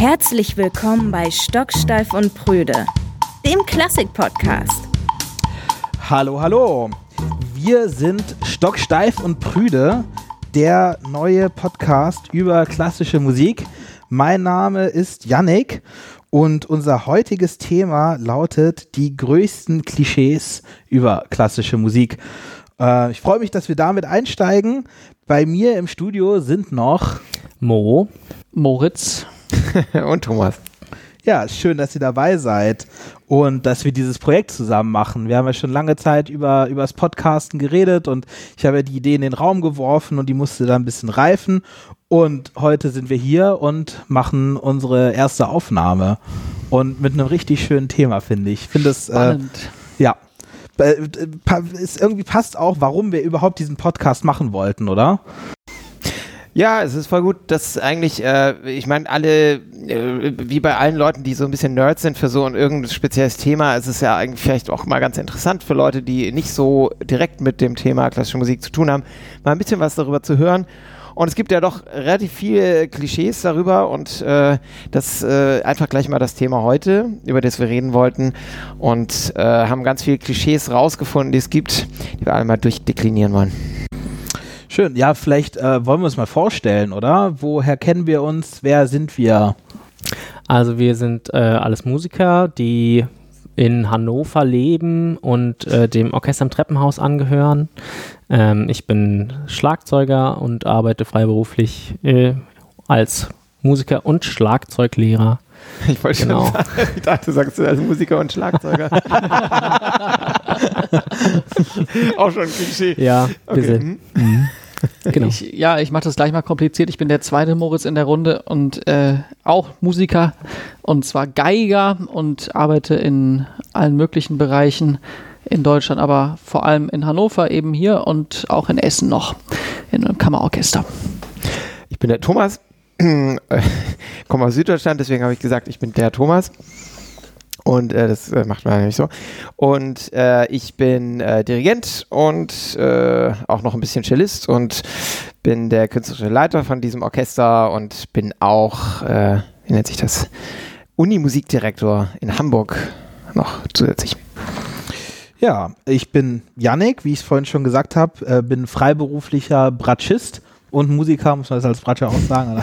Herzlich willkommen bei Stocksteif und Prüde, dem Klassik-Podcast. Hallo, hallo. Wir sind Stocksteif und Prüde, der neue Podcast über klassische Musik. Mein Name ist Yannick und unser heutiges Thema lautet die größten Klischees über klassische Musik. Äh, ich freue mich, dass wir damit einsteigen. Bei mir im Studio sind noch Mo, Moritz und Thomas. Ja, schön, dass ihr dabei seid und dass wir dieses Projekt zusammen machen. Wir haben ja schon lange Zeit über, über das Podcasten geredet und ich habe ja die Idee in den Raum geworfen und die musste dann ein bisschen reifen. Und heute sind wir hier und machen unsere erste Aufnahme. Und mit einem richtig schönen Thema, finde ich. Ich finde es. Äh, ja. Äh, es irgendwie passt auch, warum wir überhaupt diesen Podcast machen wollten, oder? Ja, es ist voll gut, dass eigentlich, äh, ich meine, alle, äh, wie bei allen Leuten, die so ein bisschen Nerds sind für so ein irgendein spezielles Thema, ist es ja eigentlich vielleicht auch mal ganz interessant für Leute, die nicht so direkt mit dem Thema klassische Musik zu tun haben, mal ein bisschen was darüber zu hören. Und es gibt ja doch relativ viele Klischees darüber und äh, das äh, einfach gleich mal das Thema heute, über das wir reden wollten und äh, haben ganz viele Klischees rausgefunden, die es gibt, die wir alle mal durchdeklinieren wollen. Schön. Ja, vielleicht äh, wollen wir uns mal vorstellen, oder? Woher kennen wir uns? Wer sind wir? Also wir sind äh, alles Musiker, die in Hannover leben und äh, dem Orchester im Treppenhaus angehören. Ähm, ich bin Schlagzeuger und arbeite freiberuflich äh, als Musiker und Schlagzeuglehrer. Ich wollte genau. schon sagen, ich dachte, du sagst als Musiker und Schlagzeuger. Auch schon ein Klischee. Ja, okay. Mhm. Mhm. Genau. Ich, ja, ich mache das gleich mal kompliziert. Ich bin der zweite Moritz in der Runde und äh, auch Musiker und zwar Geiger und arbeite in allen möglichen Bereichen in Deutschland, aber vor allem in Hannover eben hier und auch in Essen noch in einem Kammerorchester. Ich bin der Thomas, komme aus Süddeutschland, deswegen habe ich gesagt, ich bin der Thomas. Und äh, das äh, macht man nämlich so. Und äh, ich bin äh, Dirigent und äh, auch noch ein bisschen Cellist und bin der künstlerische Leiter von diesem Orchester und bin auch, wie nennt sich das, Unimusikdirektor in Hamburg noch zusätzlich. Ja, ich bin Yannick, wie ich es vorhin schon gesagt habe, bin freiberuflicher Bratschist und Musiker, muss man das als Bratscher auch sagen.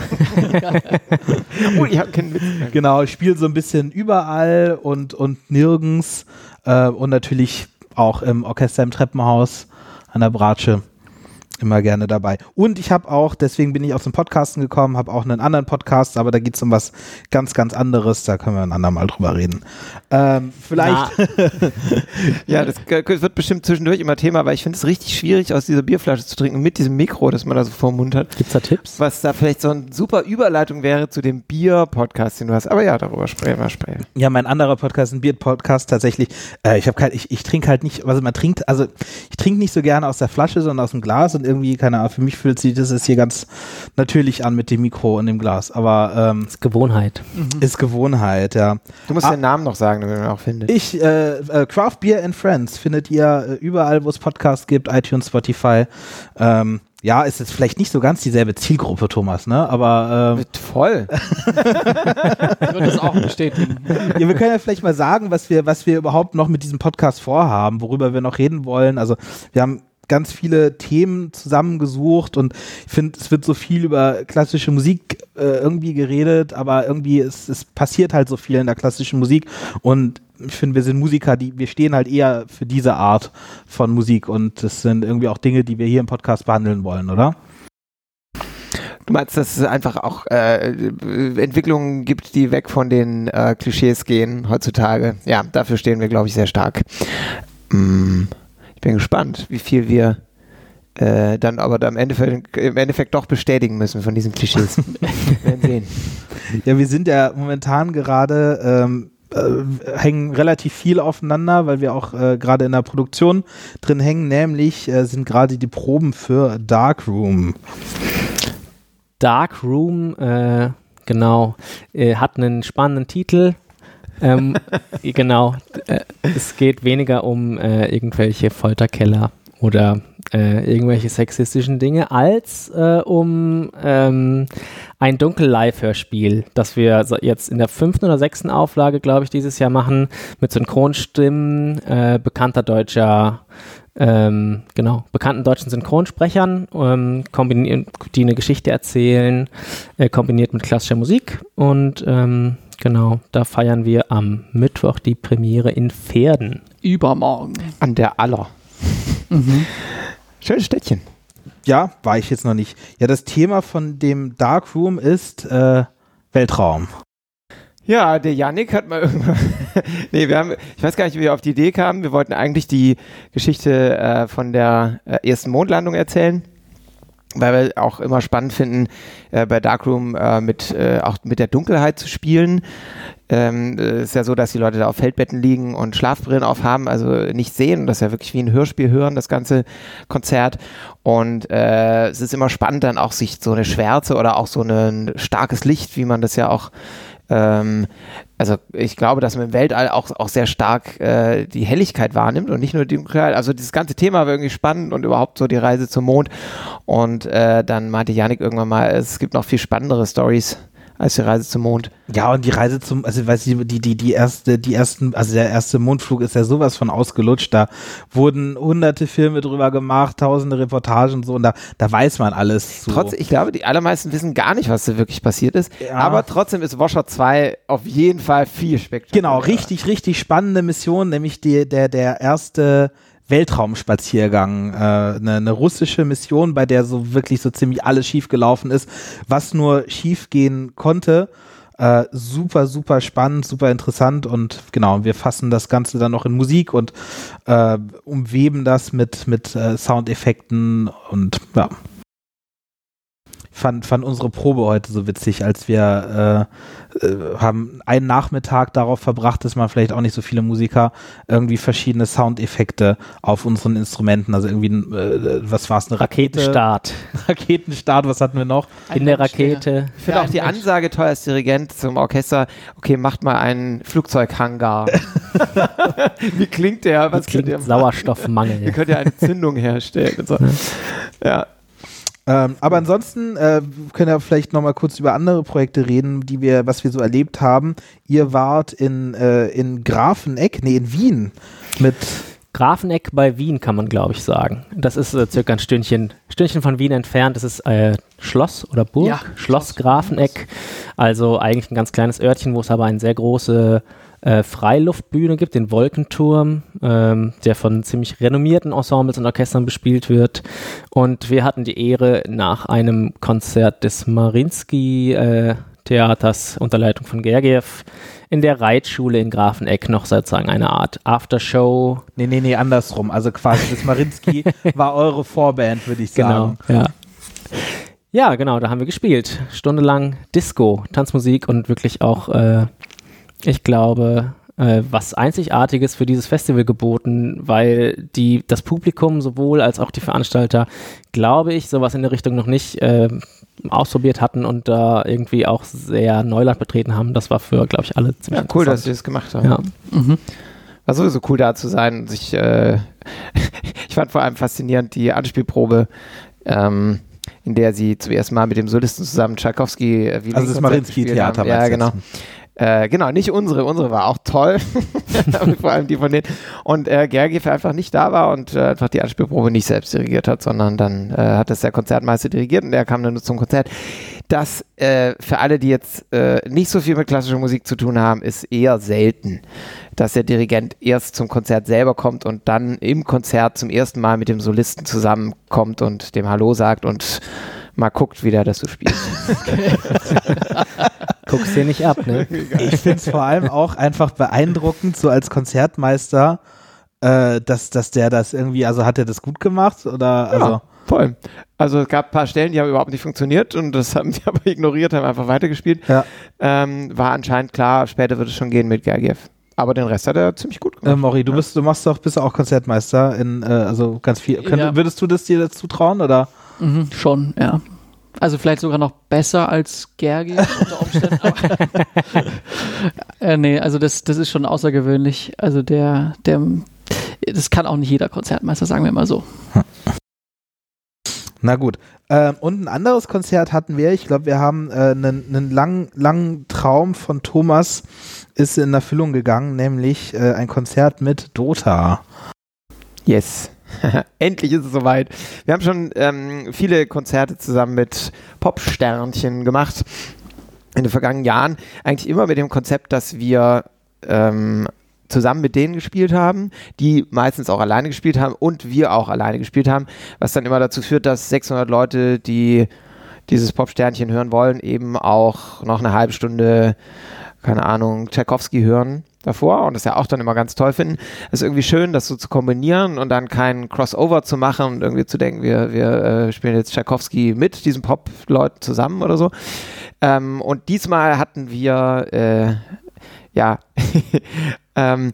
oh, ich habe keinen Witz. Genau, ich spiele so ein bisschen überall und, und nirgends äh, und natürlich auch im Orchester im Treppenhaus an der Bratsche immer gerne dabei. Und ich habe auch, deswegen bin ich aus dem Podcasten gekommen, habe auch einen anderen Podcast, aber da geht es um was ganz, ganz anderes. Da können wir ein andermal drüber reden. Ähm, vielleicht. ja, das wird bestimmt zwischendurch immer Thema, weil ich finde es richtig schwierig, aus dieser Bierflasche zu trinken mit diesem Mikro, das man da so vor dem Mund hat. Gibt es da Tipps? Was da vielleicht so eine super Überleitung wäre zu dem Bier-Podcast, den du hast. Aber ja, darüber sprechen wir später. Ja, mein anderer Podcast, ein Bier-Podcast tatsächlich. Äh, ich habe kein, ich, ich trinke halt nicht, also man trinkt, also ich trinke nicht so gerne aus der Flasche, sondern aus dem Glas und irgendwie, keine Ahnung, für mich fühlt sich das ist hier ganz natürlich an mit dem Mikro und dem Glas. Aber ähm, ist Gewohnheit. Mhm. Ist Gewohnheit, ja. Du musst ah, den Namen noch sagen, damit man auch findet. Ich, äh, äh, Craft Beer and Friends findet ihr äh, überall, wo es Podcasts gibt, iTunes, Spotify. Ähm, ja, ist jetzt vielleicht nicht so ganz dieselbe Zielgruppe, Thomas, ne? Aber ähm, voll. ich würde das auch bestätigen. Ja, wir können ja vielleicht mal sagen, was wir, was wir überhaupt noch mit diesem Podcast vorhaben, worüber wir noch reden wollen. Also wir haben ganz viele Themen zusammengesucht und ich finde, es wird so viel über klassische Musik äh, irgendwie geredet, aber irgendwie es, es passiert halt so viel in der klassischen Musik und ich finde, wir sind Musiker, die wir stehen halt eher für diese Art von Musik und das sind irgendwie auch Dinge, die wir hier im Podcast behandeln wollen, oder? Du meinst, dass es einfach auch äh, Entwicklungen gibt, die weg von den äh, Klischees gehen heutzutage? Ja, dafür stehen wir, glaube ich, sehr stark. Mm ich bin gespannt, wie viel wir äh, dann aber im Endeffekt, im Endeffekt doch bestätigen müssen von diesen Klischees. wir werden sehen. Ja, wir sind ja momentan gerade ähm, äh, hängen relativ viel aufeinander, weil wir auch äh, gerade in der Produktion drin hängen, nämlich äh, sind gerade die Proben für Darkroom. Darkroom, äh, genau, äh, hat einen spannenden Titel ähm, genau. Äh, es geht weniger um äh, irgendwelche Folterkeller oder äh, irgendwelche sexistischen Dinge als äh, um ähm, ein Dunkel-Live-Hörspiel, das wir jetzt in der fünften oder sechsten Auflage, glaube ich, dieses Jahr machen, mit Synchronstimmen äh, bekannter deutscher ähm, genau, bekannten deutschen Synchronsprechern, ähm, die eine Geschichte erzählen, äh, kombiniert mit klassischer Musik. Und ähm, genau, da feiern wir am Mittwoch die Premiere in Pferden. Übermorgen. An der Aller. Mhm. Schönes Städtchen. Ja, war ich jetzt noch nicht. Ja, das Thema von dem Darkroom ist äh, Weltraum. Ja, der Yannick hat mal irgendwann. nee, wir haben, ich weiß gar nicht, wie wir auf die Idee kamen. Wir wollten eigentlich die Geschichte äh, von der äh, ersten Mondlandung erzählen weil wir auch immer spannend finden, äh, bei Darkroom äh, mit, äh, auch mit der Dunkelheit zu spielen. Ähm, es ist ja so, dass die Leute da auf Feldbetten liegen und Schlafbrillen aufhaben, also nicht sehen. Das ist ja wirklich wie ein Hörspiel hören, das ganze Konzert. Und äh, es ist immer spannend, dann auch sich so eine Schwärze oder auch so ein starkes Licht, wie man das ja auch ähm, also ich glaube, dass man im Weltall auch, auch sehr stark äh, die Helligkeit wahrnimmt und nicht nur die Dunkelheit. Also dieses ganze Thema war irgendwie spannend und überhaupt so die Reise zum Mond. Und äh, dann meinte Janik irgendwann mal, es gibt noch viel spannendere Stories als die Reise zum Mond. Ja, und die Reise zum, also weiß ich, die, die, die erste, die ersten, also der erste Mondflug ist ja sowas von ausgelutscht. Da wurden hunderte Filme drüber gemacht, tausende Reportagen und so, und da, da weiß man alles. So. Trotz, ich glaube, die allermeisten wissen gar nicht, was da wirklich passiert ist. Ja. Aber trotzdem ist Washer 2 auf jeden Fall viel spektakulär. Genau, richtig, richtig spannende Mission, nämlich die, der, der erste Weltraumspaziergang, äh, eine, eine russische Mission, bei der so wirklich so ziemlich alles schiefgelaufen ist, was nur schiefgehen konnte. Äh, super, super spannend, super interessant und genau, wir fassen das Ganze dann noch in Musik und äh, umweben das mit, mit äh, Soundeffekten und ja fand, fand unsere Probe heute so witzig, als wir äh, äh, haben einen Nachmittag darauf verbracht, dass man vielleicht auch nicht so viele Musiker irgendwie verschiedene Soundeffekte auf unseren Instrumenten, also irgendwie, äh, was war es, eine Rakete? Raketenstart. Raketenstart, was hatten wir noch? In der Rakete. Ich finde auch die Ansage toll als Dirigent zum Orchester, okay, macht mal einen Flugzeughangar. Wie klingt der? Was Wie klingt der Sauerstoffmangel. Ihr könnt ja eine Zündung herstellen. So. Ja, ähm, aber ansonsten äh, können wir vielleicht noch mal kurz über andere Projekte reden, die wir, was wir so erlebt haben. Ihr wart in, äh, in Grafeneck, nee, in Wien mit Grafeneck bei Wien kann man, glaube ich, sagen. Das ist äh, circa ein Stündchen, Stündchen von Wien entfernt. Das ist äh, Schloss oder Burg, ja, Schloss Grafeneck. Also eigentlich ein ganz kleines Örtchen, wo es aber eine sehr große äh, Freiluftbühne gibt, den Wolkenturm, ähm, der von ziemlich renommierten Ensembles und Orchestern bespielt wird. Und wir hatten die Ehre, nach einem Konzert des Marinsky äh, Theaters unter Leitung von Gergiev in der Reitschule in Grafeneck noch sozusagen eine Art Aftershow. Nee, nee, nee, andersrum. Also quasi das Marinsky war eure Vorband, würde ich sagen. Genau, ja. Ja, genau, da haben wir gespielt. Stundenlang Disco, Tanzmusik und wirklich auch äh, ich glaube, äh, was Einzigartiges für dieses Festival geboten, weil die, das Publikum sowohl als auch die Veranstalter, glaube ich, sowas in der Richtung noch nicht äh, ausprobiert hatten und da irgendwie auch sehr Neuland betreten haben. Das war für, glaube ich, alle ziemlich Ja, cool, dass sie das gemacht haben. Ja. Mhm. War sowieso cool da zu sein. und Sich, äh, ich fand vor allem faszinierend die Anspielprobe. Ähm, in der sie zum ersten Mal mit dem Solisten zusammen Tchaikovsky äh, Also das Marinsky-Theater. Ja, genau. Äh, genau, nicht unsere. Unsere war auch toll. Vor allem die von denen. Und äh, Gergiev einfach nicht da war und äh, einfach die Anspielprobe nicht selbst dirigiert hat, sondern dann äh, hat es der Konzertmeister dirigiert und der kam dann nur zum Konzert. Das äh, für alle, die jetzt äh, nicht so viel mit klassischer Musik zu tun haben, ist eher selten, dass der Dirigent erst zum Konzert selber kommt und dann im Konzert zum ersten Mal mit dem Solisten zusammenkommt und dem Hallo sagt und mal guckt, wie der das so spielt. Guckst dir nicht ab, ne? Ich finde es vor allem auch einfach beeindruckend, so als Konzertmeister, äh, dass, dass der das irgendwie, also hat er das gut gemacht oder also. Ja, voll. Also es gab ein paar Stellen, die haben überhaupt nicht funktioniert und das haben die aber ignoriert, haben einfach weitergespielt. Ja. Ähm, war anscheinend klar, später wird es schon gehen mit Gergiev. Aber den Rest hat er ziemlich gut gemacht. Äh, Mori, du bist, du machst doch, bist auch Konzertmeister in, äh, also ganz viel. Könnt, ja. Würdest du das dir dazu trauen oder? Mhm, schon, ja. Also vielleicht sogar noch besser als Gergi unter Umständen. äh, nee, also das, das ist schon außergewöhnlich. Also der, der, das kann auch nicht jeder Konzertmeister, sagen wir mal so. Na gut. Ähm, und ein anderes Konzert hatten wir. Ich glaube, wir haben einen äh, langen, langen Traum von Thomas ist in Erfüllung gegangen, nämlich äh, ein Konzert mit Dota. Yes. Endlich ist es soweit. Wir haben schon ähm, viele Konzerte zusammen mit Popsternchen gemacht in den vergangenen Jahren. Eigentlich immer mit dem Konzept, dass wir ähm, zusammen mit denen gespielt haben, die meistens auch alleine gespielt haben und wir auch alleine gespielt haben, was dann immer dazu führt, dass 600 Leute, die dieses Popsternchen hören wollen, eben auch noch eine halbe Stunde, keine Ahnung, Tchaikovsky hören davor und das ja auch dann immer ganz toll finden. Es ist irgendwie schön, das so zu kombinieren und dann kein Crossover zu machen und irgendwie zu denken, wir, wir äh, spielen jetzt Tchaikovsky mit diesen Pop-Leuten zusammen oder so. Ähm, und diesmal hatten wir äh, ja ähm,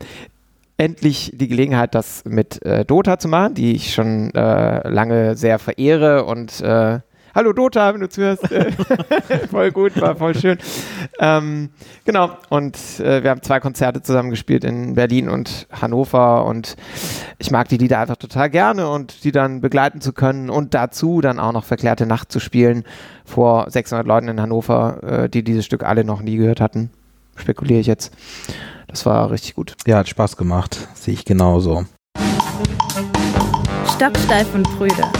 endlich die Gelegenheit, das mit äh, Dota zu machen, die ich schon äh, lange sehr verehre und äh, Hallo Dota, wenn du zuhörst. voll gut, war voll schön. Ähm, genau, und äh, wir haben zwei Konzerte zusammen gespielt in Berlin und Hannover und ich mag die Lieder einfach total gerne und die dann begleiten zu können und dazu dann auch noch Verklärte Nacht zu spielen vor 600 Leuten in Hannover, äh, die dieses Stück alle noch nie gehört hatten. Spekuliere ich jetzt. Das war richtig gut. Ja, hat Spaß gemacht. Sehe ich genauso. Stocksteif und Brüder.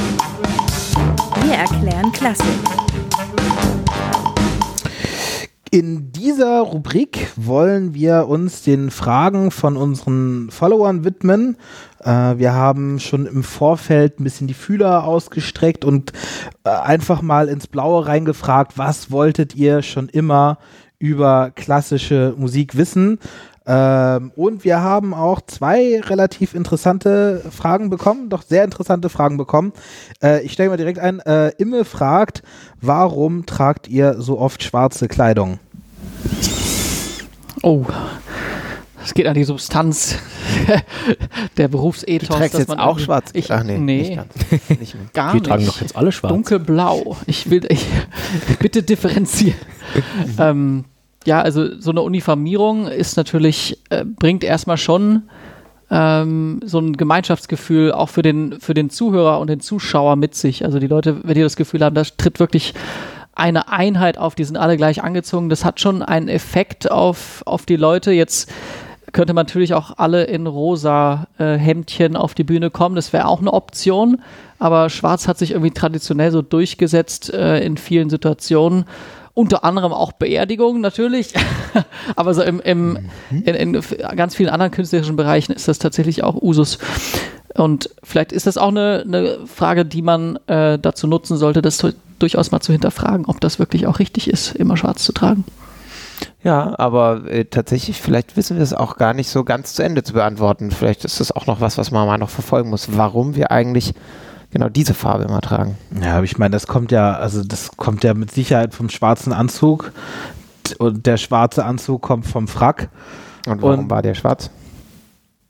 Wir erklären Klassik. In dieser Rubrik wollen wir uns den Fragen von unseren Followern widmen. Äh, wir haben schon im Vorfeld ein bisschen die Fühler ausgestreckt und äh, einfach mal ins Blaue reingefragt, was wolltet ihr schon immer über klassische Musik wissen? Ähm, und wir haben auch zwei relativ interessante Fragen bekommen, doch sehr interessante Fragen bekommen. Äh, ich stelle mal direkt ein. Äh, Imme fragt, warum tragt ihr so oft schwarze Kleidung? Oh, es geht an die Substanz der Berufsethos. Du trägst jetzt auch schwarz? Ich, Ach nee, nee. Nicht ganz. nicht mehr. Gar Wir nicht. tragen doch jetzt alle schwarz. Dunkelblau. Ich will, ich, bitte differenzieren. ähm, ja, also so eine Uniformierung ist natürlich, äh, bringt erstmal schon ähm, so ein Gemeinschaftsgefühl auch für den, für den Zuhörer und den Zuschauer mit sich. Also die Leute, wenn die das Gefühl haben, da tritt wirklich eine Einheit auf, die sind alle gleich angezogen, das hat schon einen Effekt auf, auf die Leute. Jetzt könnte man natürlich auch alle in rosa äh, Hemdchen auf die Bühne kommen. Das wäre auch eine Option. Aber Schwarz hat sich irgendwie traditionell so durchgesetzt äh, in vielen Situationen unter anderem auch Beerdigungen natürlich, aber so im, im, mhm. in, in, ganz vielen anderen künstlerischen Bereichen ist das tatsächlich auch Usus. Und vielleicht ist das auch eine, eine Frage, die man äh, dazu nutzen sollte, das durchaus mal zu hinterfragen, ob das wirklich auch richtig ist, immer schwarz zu tragen. Ja, aber äh, tatsächlich, vielleicht wissen wir es auch gar nicht so ganz zu Ende zu beantworten. Vielleicht ist das auch noch was, was man mal noch verfolgen muss, warum wir eigentlich genau diese Farbe immer tragen. Ja, aber ich meine, das kommt ja, also das kommt ja mit Sicherheit vom schwarzen Anzug und der schwarze Anzug kommt vom Frack. Und warum und, war der schwarz?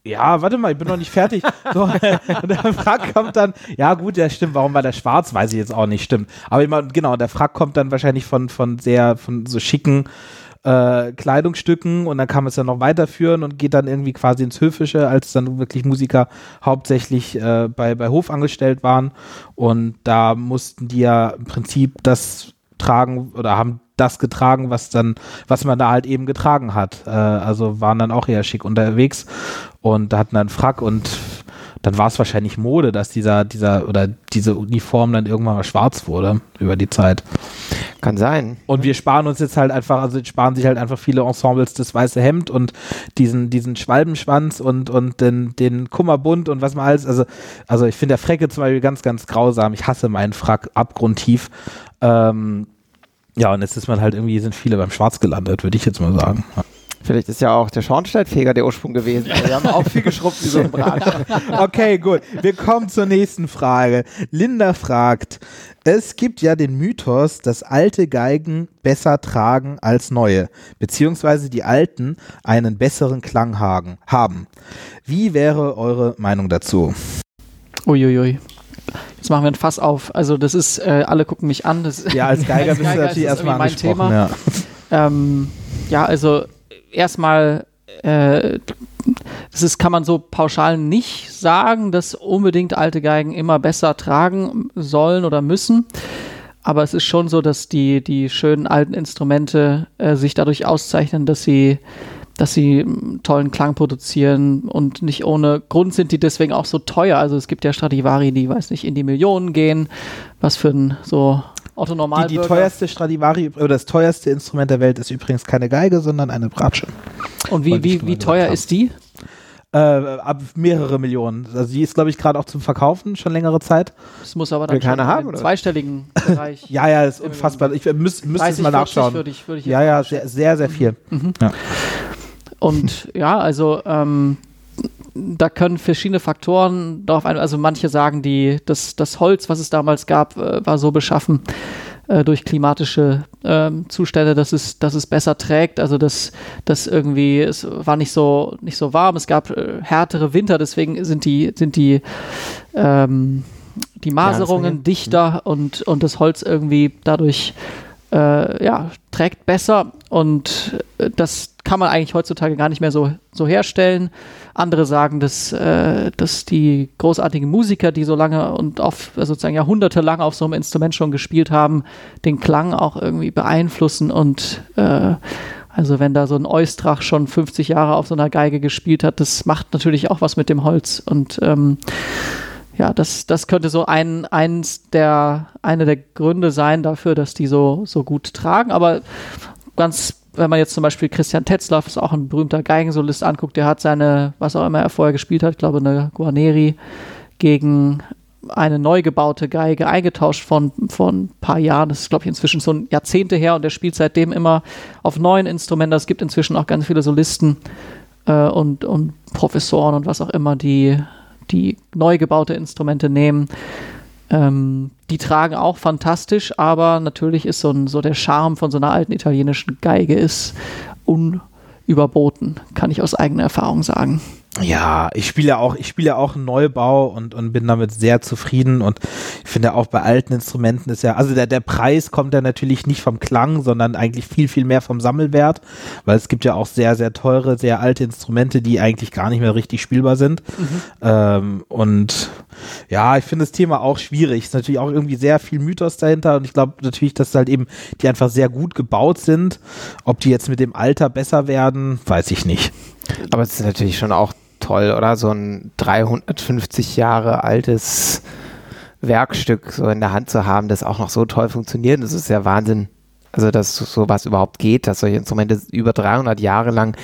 Ja, warte mal, ich bin noch nicht fertig. So, der Frack kommt dann, ja gut, der stimmt, warum war der schwarz, weiß ich jetzt auch nicht, stimmt. Aber ich meine, genau, der Frack kommt dann wahrscheinlich von, von sehr, von so schicken äh, Kleidungsstücken und dann kann man es ja noch weiterführen und geht dann irgendwie quasi ins Höfische, als dann wirklich Musiker hauptsächlich äh, bei, bei Hof angestellt waren. Und da mussten die ja im Prinzip das tragen oder haben das getragen, was dann, was man da halt eben getragen hat. Äh, also waren dann auch eher schick unterwegs und hatten dann Frack und dann war es wahrscheinlich Mode, dass dieser, dieser oder diese Uniform dann irgendwann mal schwarz wurde über die Zeit. Kann sein. Und wir sparen uns jetzt halt einfach, also sparen sich halt einfach viele Ensembles das weiße Hemd und diesen, diesen Schwalbenschwanz und, und den, den Kummerbund und was man alles, also, also ich finde der Frecke zum Beispiel ganz, ganz grausam. Ich hasse meinen Frack abgrundtief. Ähm, ja, und jetzt ist man halt irgendwie, sind viele beim Schwarz gelandet, würde ich jetzt mal sagen. Vielleicht ist ja auch der Schornsteinfeger der Ursprung gewesen. Wir haben auch viel geschrubbt wie so ein Brat. okay, gut. Wir kommen zur nächsten Frage. Linda fragt, es gibt ja den Mythos, dass alte Geigen besser tragen als neue, beziehungsweise die alten einen besseren Klang haben. Wie wäre eure Meinung dazu? Uiuiui. Jetzt machen wir ein Fass auf. Also das ist, äh, alle gucken mich an. Das ja, als Geiger, als bist du natürlich erstmal mein Thema. Ja. Ähm, ja, also erstmal, äh, das ist, kann man so pauschal nicht sagen, dass unbedingt alte Geigen immer besser tragen sollen oder müssen. Aber es ist schon so, dass die, die schönen alten Instrumente äh, sich dadurch auszeichnen, dass sie, dass sie tollen Klang produzieren und nicht ohne Grund sind die deswegen auch so teuer. Also es gibt ja Stradivari, die, weiß nicht, in die Millionen gehen, was für ein so Otto Normal. Die, die teuerste Stradivari oder das teuerste Instrument der Welt ist übrigens keine Geige, sondern eine Bratsche. Und wie, wie, wie teuer ist die? Äh, ab mehrere Millionen. Also die ist, glaube ich, gerade auch zum Verkaufen schon längere Zeit. Das muss aber dann schon haben, im oder? zweistelligen Bereich. Ja, ja, ist unfassbar. Ich müsste müsst es 30, mal 40 nachschauen. würde ich, würde ich ja, ja, sehr, sehr, sehr viel. Und ja, also ähm, da können verschiedene Faktoren darauf ein. Also manche sagen, die, das, das Holz, was es damals gab, äh, war so beschaffen äh, durch klimatische ähm, Zustände, dass es, dass es besser trägt. Also dass das irgendwie, es war nicht so, nicht so warm, es gab äh, härtere Winter, deswegen sind die, sind die ähm, die Maserungen dichter und, und das Holz irgendwie dadurch äh, ja, trägt besser und äh, das kann man eigentlich heutzutage gar nicht mehr so, so herstellen. Andere sagen, dass, äh, dass die großartigen Musiker, die so lange und auf also sozusagen jahrhundertelang auf so einem Instrument schon gespielt haben, den Klang auch irgendwie beeinflussen und äh, also wenn da so ein Eustrach schon 50 Jahre auf so einer Geige gespielt hat, das macht natürlich auch was mit dem Holz und ähm, ja, das, das könnte so ein, eins der, eine der Gründe sein dafür, dass die so, so gut tragen. Aber ganz, wenn man jetzt zum Beispiel Christian Tetzlaff, ist auch ein berühmter Geigensolist, anguckt, der hat seine, was auch immer er vorher gespielt hat, ich glaube eine Guarneri, gegen eine neu gebaute Geige eingetauscht von, von ein paar Jahren. Das ist, glaube ich, inzwischen so ein Jahrzehnte her und er spielt seitdem immer auf neuen Instrumenten. Es gibt inzwischen auch ganz viele Solisten äh, und, und Professoren und was auch immer, die die neu gebaute Instrumente nehmen. Ähm, die tragen auch fantastisch, aber natürlich ist so, ein, so der Charme von so einer alten italienischen Geige ist unüberboten, kann ich aus eigener Erfahrung sagen. Ja, ich spiele ja auch, ich spiele ja auch einen Neubau und, und bin damit sehr zufrieden und ich finde auch bei alten Instrumenten ist ja, also der, der Preis kommt ja natürlich nicht vom Klang, sondern eigentlich viel, viel mehr vom Sammelwert, weil es gibt ja auch sehr, sehr teure, sehr alte Instrumente, die eigentlich gar nicht mehr richtig spielbar sind. Ähm, und ja, ich finde das Thema auch schwierig. Ist natürlich auch irgendwie sehr viel Mythos dahinter und ich glaube natürlich, dass halt eben die einfach sehr gut gebaut sind. Ob die jetzt mit dem Alter besser werden, weiß ich nicht. Aber es ist natürlich schon auch toll, oder? So ein 350 Jahre altes Werkstück so in der Hand zu haben, das auch noch so toll funktioniert. Das ist ja Wahnsinn. Also, dass sowas überhaupt geht, dass solche Instrumente über 300 Jahre lang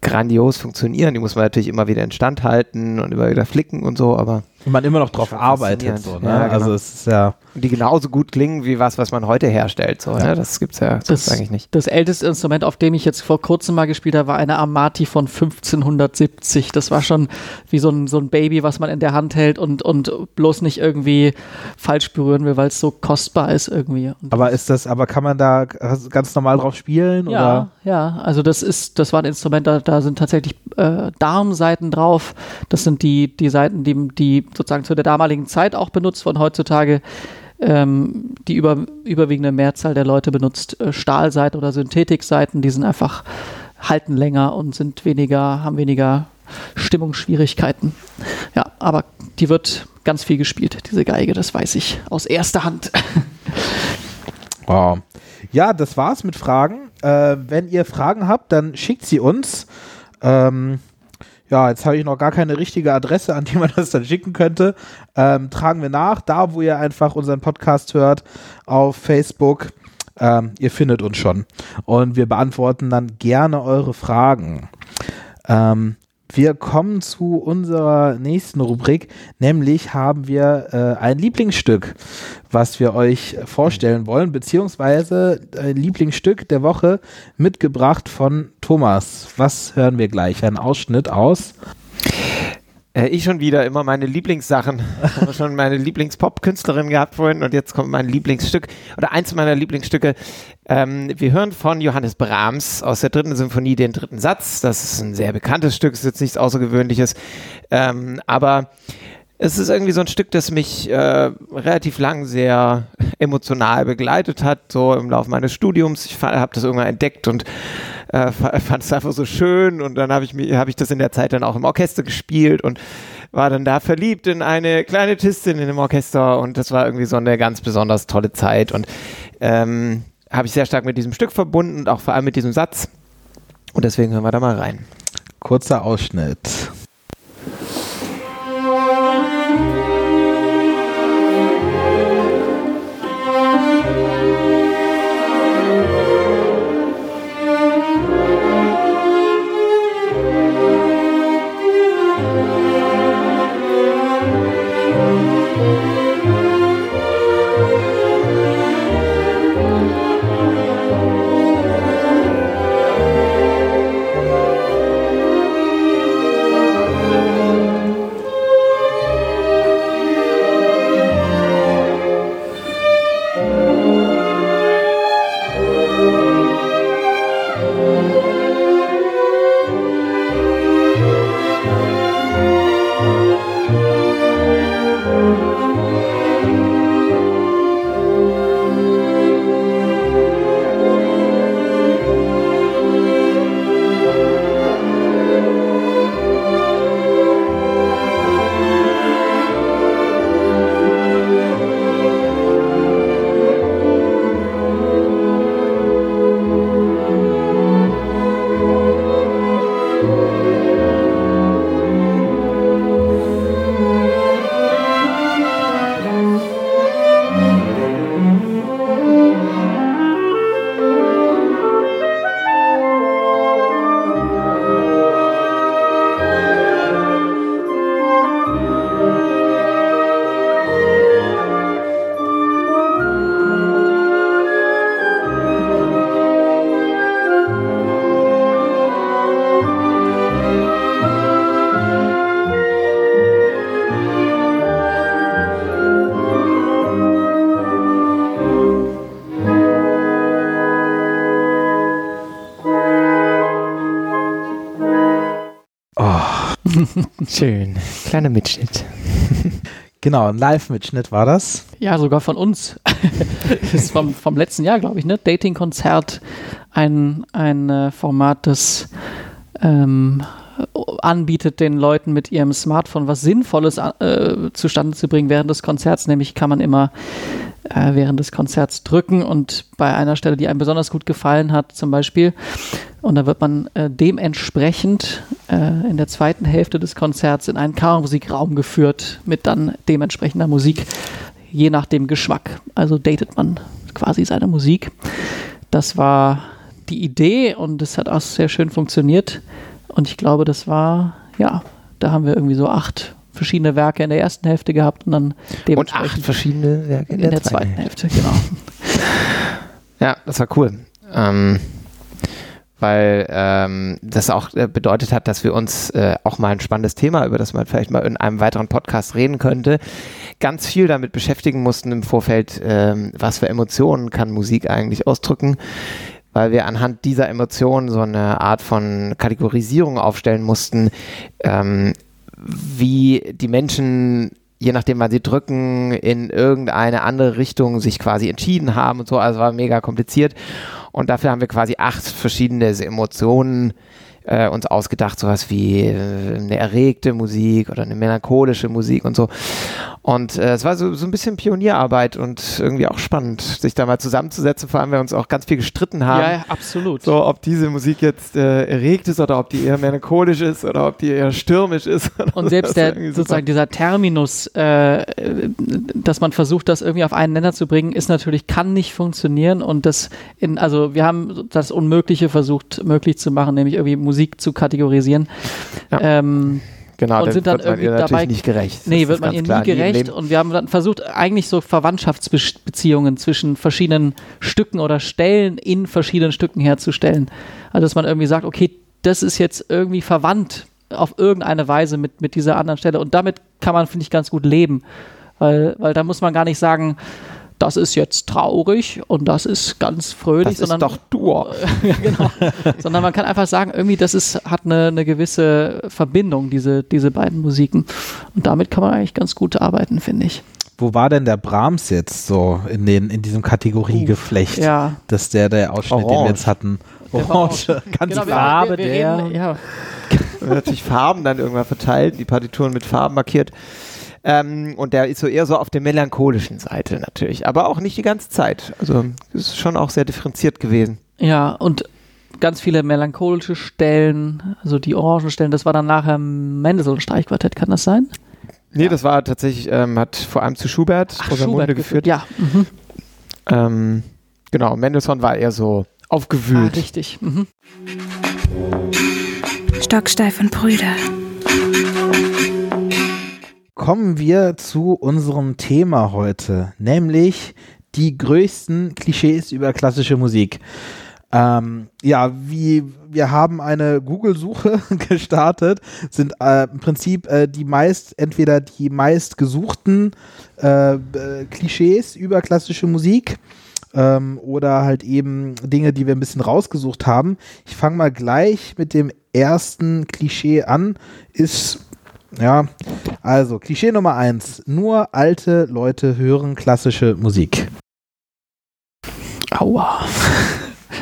grandios funktionieren. Die muss man natürlich immer wieder instand halten und immer wieder flicken und so, aber Und man immer noch drauf arbeitet. So, ne? Ja, genau. Also es ist ja. die genauso gut klingen wie was, was man heute herstellt. So, ne? Das gibt's ja das Das, eigentlich nicht. das älteste Instrument, auf dem ich jetzt vor kurzem mal gespielt habe, war eine Amati von 1570. Das war schon wie so ein, so ein Baby, was man in der Hand hält und, und bloß nicht irgendwie falsch berühren will, weil es so kostbar ist irgendwie. Und Aber ist das, aber kann man da ganz normal drauf spielen? Ja, Oder? ja, also das ist, das war ein Instrument, da, da sind tatsächlich äh, Darmseiten drauf. Das sind die, die Seiten, die, die sozusagen zu der damaligen Zeit auch benutzt wurden. Heutzutage ähm, die über, überwiegende Mehrzahl der Leute benutzt äh, Stahlseiten oder Synthetikseiten. Die sind einfach, halten länger und sind weniger, haben weniger Stimmungsschwierigkeiten. Ja, aber die wird ganz viel gespielt, diese Geige, das weiß ich aus erster Hand. Wow. Ja, das war's mit Fragen. Äh, wenn ihr Fragen habt, dann schickt sie uns. Ähm, ja, jetzt habe ich noch gar keine richtige Adresse, an die man das dann schicken könnte. Ähm, tragen wir nach, da wo ihr einfach unseren Podcast hört, auf Facebook. Ähm, ihr findet uns schon. Und wir beantworten dann gerne eure Fragen. Ähm, wir kommen zu unserer nächsten Rubrik, nämlich haben wir äh, ein Lieblingsstück, was wir euch vorstellen wollen, beziehungsweise ein Lieblingsstück der Woche mitgebracht von Thomas. Was hören wir gleich? Ein Ausschnitt aus. Äh, ich schon wieder immer meine Lieblingssachen. Ich habe schon meine Lieblingspop-Künstlerin gehabt vorhin und jetzt kommt mein Lieblingsstück oder eins meiner Lieblingsstücke. Ähm, wir hören von Johannes Brahms aus der dritten Symphonie den dritten Satz. Das ist ein sehr bekanntes Stück, ist jetzt nichts Außergewöhnliches. Ähm, aber es ist irgendwie so ein Stück, das mich äh, relativ lang sehr emotional begleitet hat, so im Laufe meines Studiums. Ich habe das irgendwann entdeckt und äh, fand es einfach so schön und dann habe ich, hab ich das in der Zeit dann auch im Orchester gespielt und war dann da verliebt in eine kleine Tistin in dem Orchester und das war irgendwie so eine ganz besonders tolle Zeit und ähm, habe ich sehr stark mit diesem Stück verbunden und auch vor allem mit diesem Satz. Und deswegen hören wir da mal rein. Kurzer Ausschnitt. Schön. Kleiner Mitschnitt. Genau, ein Live-Mitschnitt war das. Ja, sogar von uns. das ist vom, vom letzten Jahr, glaube ich, ne? Dating-Konzert, ein, ein äh, Format, das ähm, anbietet, den Leuten mit ihrem Smartphone was Sinnvolles äh, zustande zu bringen während des Konzerts. Nämlich kann man immer äh, während des Konzerts drücken und bei einer Stelle, die einem besonders gut gefallen hat, zum Beispiel, und da wird man äh, dementsprechend äh, in der zweiten Hälfte des Konzerts in einen Kammermusikraum geführt mit dann dementsprechender Musik, je nach dem Geschmack. Also datet man quasi seine Musik. Das war die Idee und es hat auch sehr schön funktioniert. Und ich glaube, das war, ja, da haben wir irgendwie so acht verschiedene Werke in der ersten Hälfte gehabt und dann Und acht verschiedene Werke in, in der, der, zweiten Hälfte, genau. Ja, das war cool. Ähm, weil ähm, das auch äh, bedeutet hat, dass wir uns äh, auch mal ein spannendes Thema, über das man vielleicht mal in einem weiteren Podcast reden könnte, ganz viel damit beschäftigen mussten im Vorfeld, ähm, was für Emotionen kann Musik eigentlich ausdrücken, weil wir anhand dieser Emotionen so eine Art von Kategorisierung aufstellen mussten, ähm, wie die Menschen je nachdem, wann sie drücken, in irgendeine andere Richtung sich quasi entschieden haben und so. Also war mega kompliziert. Und dafür haben wir quasi acht verschiedene Emotionen äh, uns ausgedacht, sowas wie äh, eine erregte Musik oder eine melancholische Musik und so. Und äh, es war so, so ein bisschen Pionierarbeit und irgendwie auch spannend, sich da mal zusammenzusetzen, vor allem, weil wir uns auch ganz viel gestritten haben. Ja, ja absolut. So, ob diese Musik jetzt äh, erregt ist oder ob die eher melancholisch ist oder ob die eher stürmisch ist. Und selbst der, sozusagen dieser Terminus, äh, dass man versucht, das irgendwie auf einen Nenner zu bringen, ist natürlich, kann nicht funktionieren und das in, also wir haben das Unmögliche versucht, möglich zu machen, nämlich irgendwie Musik zu kategorisieren. Ja. Ähm, Genau, und sind dann irgendwie dabei nicht gerecht. Nee, wird man ihr nie gerecht. Und wir haben dann versucht, eigentlich so Verwandtschaftsbeziehungen zwischen verschiedenen Stücken oder Stellen in verschiedenen Stücken herzustellen. Also, dass man irgendwie sagt, okay, das ist jetzt irgendwie verwandt auf irgendeine Weise mit, mit dieser anderen Stelle. Und damit kann man, finde ich, ganz gut leben. Weil, weil da muss man gar nicht sagen, das ist jetzt traurig und das ist ganz fröhlich. Das sondern, ist doch Dur. ja, genau. sondern man kann einfach sagen, irgendwie, das ist, hat eine, eine gewisse Verbindung, diese, diese beiden Musiken. Und damit kann man eigentlich ganz gut arbeiten, finde ich. wo war denn der Brahms jetzt so in, den, in diesem Kategoriegeflecht? Ja. Dass der, der Ausschnitt, den wir Orange. jetzt hatten. Orange. Ganz Genau, die wir- Farbe wir, wir der- Reden, ja. Und natürlich Farben dann irgendwann verteilt, die Partituren mit Farben markiert. Ähm, und der ist so eher so auf der melancholischen Seite natürlich, aber auch nicht die ganze Zeit. Also es ist schon auch sehr differenziert gewesen. ja, und ganz viele melancholische Stellen, also die Orangenstellen, das war dann nachher Mendelssohn Streichquartett, kann das sein? Nee, das war tatsächlich, ähm, hat vor allem zu Schubert, Rosamunde geführt. Ja, mhm. Ähm, genau, Mendelssohn war eher so ah, aufgewühlt. richtig. Mhm. Stocksteif und Brüder. Kommen wir zu unserem Thema heute, nämlich die größten Klischees über klassische Musik. Ähm, ja, wie wir haben eine Google-Suche gestartet, sind äh, im Prinzip äh, die meist, entweder die meist gesuchten äh, äh, Klischees über klassische Musik ähm, oder halt eben Dinge, die wir ein bisschen rausgesucht haben. Ich fange mal gleich mit dem ersten Klischee an. Ist, ja, also Klischee Nummer eins. Nur alte Leute hören klassische Musik. Aua.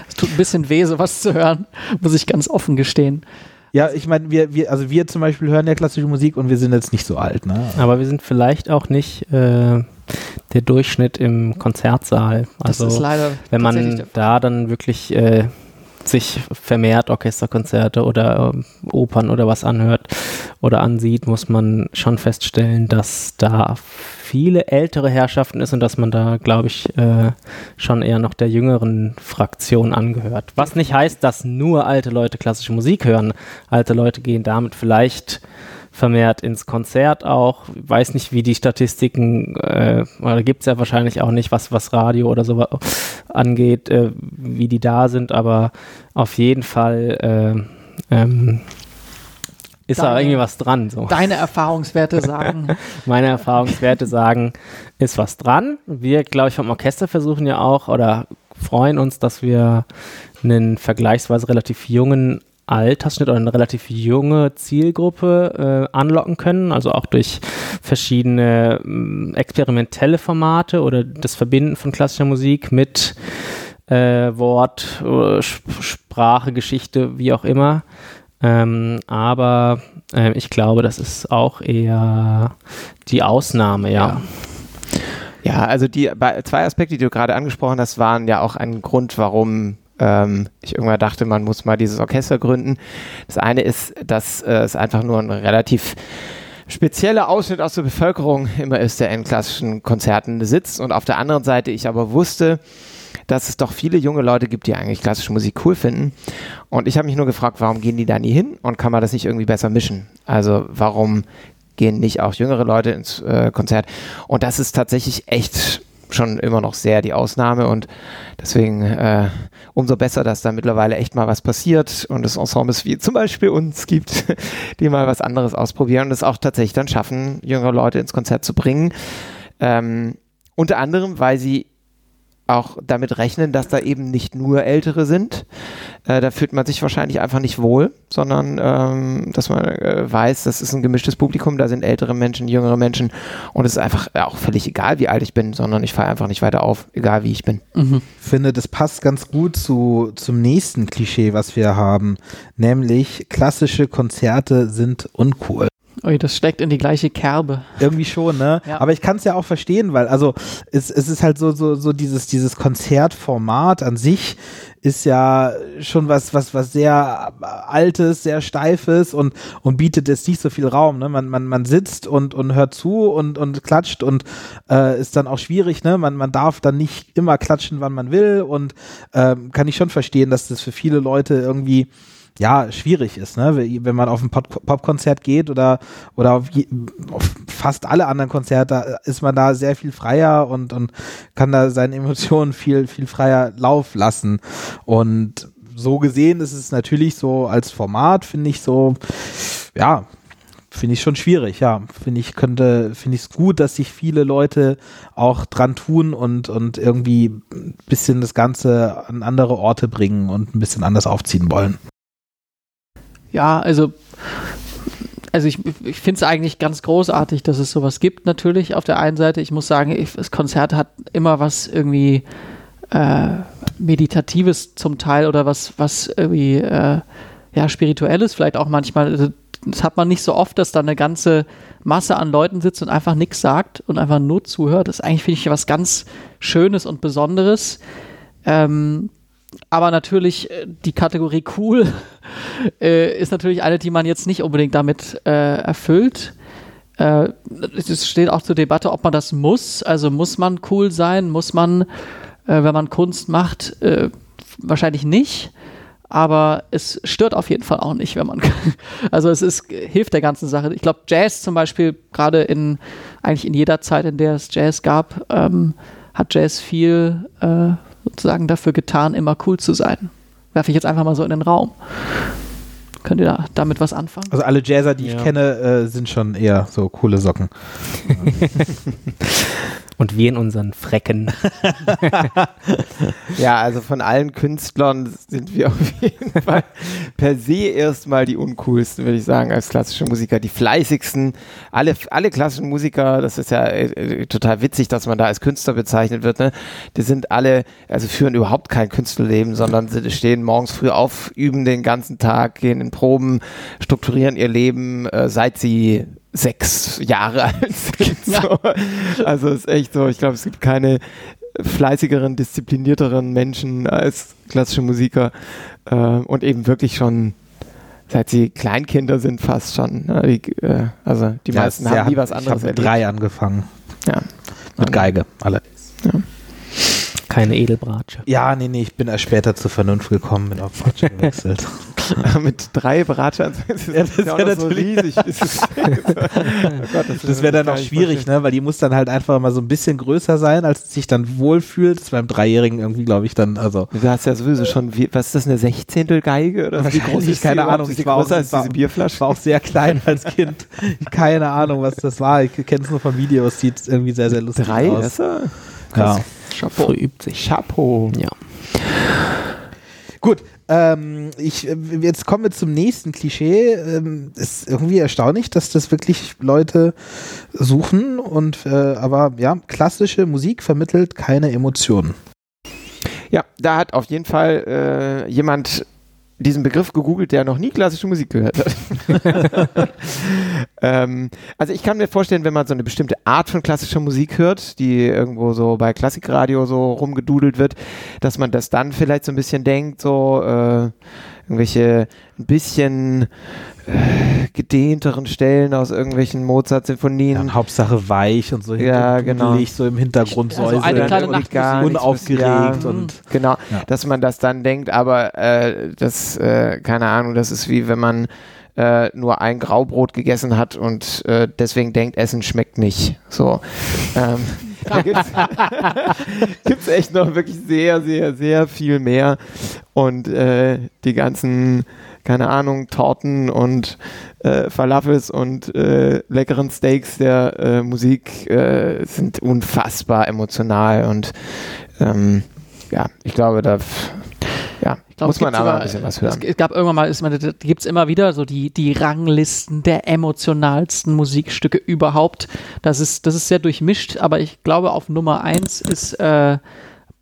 Es tut ein bisschen weh, sowas zu hören, muss ich ganz offen gestehen. Ja, ich meine, wir, wir, also wir zum Beispiel hören ja klassische Musik und wir sind jetzt nicht so alt, ne? Aber wir sind vielleicht auch nicht äh, der Durchschnitt im Konzertsaal. Das Also ist leider wenn man da dann wirklich äh, sich vermehrt Orchesterkonzerte oder ähm, Opern oder was anhört oder ansieht, muss man schon feststellen, dass da viele ältere Herrschaften ist und dass man da, glaube ich, äh, schon eher noch der jüngeren Fraktion angehört. Was nicht heißt, dass nur alte Leute klassische Musik hören. Alte Leute gehen damit vielleicht vermehrt ins Konzert auch. Weiß nicht, wie die Statistiken, äh, oder gibt es ja wahrscheinlich auch nicht, was, was Radio oder so angeht, äh, wie die da sind, aber auf jeden Fall äh, ähm, ist da Deine- irgendwie was dran. So. Deine Erfahrungswerte sagen, Meine Erfahrungswerte sagen, ist was dran. Wir, glaube ich, vom Orchester versuchen ja auch oder freuen uns, dass wir einen vergleichsweise relativ jungen Altersschnitt oder eine relativ junge Zielgruppe äh, anlocken können, also auch durch verschiedene ähm, experimentelle Formate oder das Verbinden von klassischer Musik mit äh, Wort, äh, Sp- Sprache, Geschichte, wie auch immer. Ähm, aber äh, ich glaube, das ist auch eher die Ausnahme, ja. Ja, also die zwei Aspekte, die du gerade angesprochen hast, waren ja auch ein Grund, warum ähm, ich irgendwann dachte, man muss mal dieses Orchester gründen. Das eine ist, dass äh, es einfach nur ein relativ spezieller Ausschnitt aus der Bevölkerung immer ist, der in klassischen Konzerten sitzt. Und auf der anderen Seite ich aber wusste, dass es doch viele junge Leute gibt, die eigentlich klassische Musik cool finden. Und ich habe mich nur gefragt, warum gehen die da nie hin und kann man das nicht irgendwie besser mischen? Also warum gehen nicht auch jüngere Leute ins äh, Konzert? Und das ist tatsächlich echt schon immer noch sehr die Ausnahme und deswegen äh, umso besser, dass da mittlerweile echt mal was passiert und es Ensembles wie zum Beispiel uns gibt, die mal was anderes ausprobieren und es auch tatsächlich dann schaffen, jüngere Leute ins Konzert zu bringen. Ähm, unter anderem, weil sie auch damit rechnen, dass da eben nicht nur Ältere sind. Äh, da fühlt man sich wahrscheinlich einfach nicht wohl, sondern ähm, dass man äh, weiß, das ist ein gemischtes Publikum, da sind ältere Menschen, jüngere Menschen und es ist einfach äh, auch völlig egal, wie alt ich bin, sondern ich falle einfach nicht weiter auf, egal wie ich bin. mhm. finde, das passt ganz gut zu, zum nächsten Klischee, was wir haben, nämlich klassische Konzerte sind uncool. Ui, das steckt in die gleiche Kerbe. Irgendwie schon, ne? Ja. Aber ich kann es ja auch verstehen, weil also es, es ist halt so, so, so dieses, dieses Konzertformat an sich ist ja schon was, was, was sehr altes, sehr steifes und, und bietet jetzt nicht so viel Raum. Ne? Man, man, man sitzt und, und hört zu und, und klatscht und äh, ist dann auch schwierig, ne? Man, man darf dann nicht immer klatschen, wann man will und ähm, kann ich schon verstehen, dass das für viele Leute irgendwie ja, schwierig ist, ne? Wenn man auf ein Pop- Popkonzert geht oder, oder auf, je, auf fast alle anderen Konzerte ist man da sehr viel freier und, und kann da seine Emotionen viel, viel freier Lauf lassen. Und so gesehen ist es natürlich so als Format, finde ich so, ja, finde ich schon schwierig, ja. Finde ich könnte, finde ich es gut, dass sich viele Leute auch dran tun und, und irgendwie ein bisschen das Ganze an andere Orte bringen und ein bisschen anders aufziehen wollen. Ja, also also ich, ich finde es eigentlich ganz großartig, dass es sowas gibt, natürlich auf der einen Seite. Ich muss sagen, ich, das Konzert hat immer was irgendwie äh, Meditatives zum Teil oder was, was irgendwie äh, ja, Spirituelles vielleicht auch manchmal. Also, das hat man nicht so oft, dass da eine ganze Masse an Leuten sitzt und einfach nichts sagt und einfach nur zuhört. Das ist eigentlich, finde ich, was ganz Schönes und Besonderes. Ähm, aber natürlich äh, die Kategorie cool äh, ist natürlich eine, die man jetzt nicht unbedingt damit äh, erfüllt. Äh, es steht auch zur Debatte, ob man das muss. Also muss man cool sein? Muss man, äh, wenn man Kunst macht, äh, wahrscheinlich nicht aber es stört auf jeden Fall auch nicht, wenn man, also es ist, hilft der ganzen Sache. Ich glaube, Jazz zum Beispiel, gerade in, eigentlich in jeder Zeit, in der es Jazz gab, ähm, hat Jazz viel sozusagen dafür getan, immer cool zu sein. Werfe ich jetzt einfach mal so in den Raum. Könnt ihr da, damit was anfangen? Also alle Jazzer, die Ja. ich kenne, äh, sind schon eher so coole Socken. Und wir in unseren Frecken. Ja, also von allen Künstlern sind wir auf jeden Fall per se erstmal die uncoolsten, würde ich sagen, als klassische Musiker. Die fleißigsten, alle, alle klassischen Musiker, das ist ja äh, total witzig, dass man da als Künstler bezeichnet wird, ne? Die sind alle, also führen überhaupt kein Künstlerleben, sondern sind, stehen morgens früh auf, üben den ganzen Tag, gehen in Proben, strukturieren ihr Leben, äh, seit sie sechs Jahre alt sind. So. Also ist echt so, ich glaube, es gibt keine fleißigeren, disziplinierteren Menschen als klassische Musiker äh, und eben wirklich schon seit sie Kleinkinder sind fast schon. Ne? Die, äh, also die Ja, meisten haben ja, nie was Ich anderes habe mit erlebt. drei angefangen. Ja. Mit Geige, alle. Keine Edelbratsche. Ja, nee, nee, ich bin erst später zur Vernunft gekommen, bin auf Bratsche gewechselt. mit drei Beratern. Das ist, Ja, das ja auch wär noch so natürlich- riesig. Das, ist, oh Gott, Das wäre dann auch schwierig, ne? Weil die muss dann halt einfach mal so ein bisschen größer sein, als es sich dann wohlfühlt. Das ist beim Dreijährigen irgendwie, glaube ich, dann, also. Du hast ja sowieso schon, wie, was ist das, eine Sechzehntel Geige? Oder wie groß ist keine? Ahnung. Ich war auch- als diese Bierflasche? Ich war auch sehr klein als Kind. Keine Ahnung, was das war. Ich kenne es nur von Videos. Sieht irgendwie sehr, sehr lustig Drei, aus. er? Ja. Früh übt sich. Chapeau. Ja. Gut, ähm, ich, äh, jetzt kommen wir zum nächsten Klischee. Ähm, ist irgendwie erstaunlich, dass das wirklich Leute suchen und äh, aber ja, klassische Musik vermittelt keine Emotionen. Ja, da hat auf jeden Fall äh, jemand diesen Begriff gegoogelt, der noch nie klassische Musik gehört hat. ähm, also ich kann mir vorstellen, wenn man so eine bestimmte Art von klassischer Musik hört, die irgendwo so bei Klassikradio so rumgedudelt wird, dass man das dann vielleicht so ein bisschen denkt, so äh, irgendwelche ein bisschen äh, gedehnteren Stellen aus irgendwelchen Mozart-Sinfonien. Ja, und Hauptsache weich und so Ja, genau. dudelig, so im Hintergrund so säuseln. eine kleine und gar unaufgeregt ja, und genau, Ja. dass man das dann denkt, aber äh, das, äh, keine Ahnung, das ist wie wenn man äh, nur ein Graubrot gegessen hat und äh, deswegen denkt, Essen schmeckt nicht. So. ähm, da gibt's, gibt's echt noch wirklich sehr, sehr, sehr viel mehr. Und äh, die ganzen, keine Ahnung, Torten und äh, Falafels und äh, leckeren Steaks der äh, Musik äh, sind unfassbar emotional und ähm, ja, ich glaube, da ja, glaub, muss man aber ein bisschen was hören. es gab irgendwann mal, ist da gibt es immer wieder so die, die Ranglisten der emotionalsten Musikstücke überhaupt. Das ist, das ist sehr durchmischt, aber ich glaube, auf Nummer eins ist äh,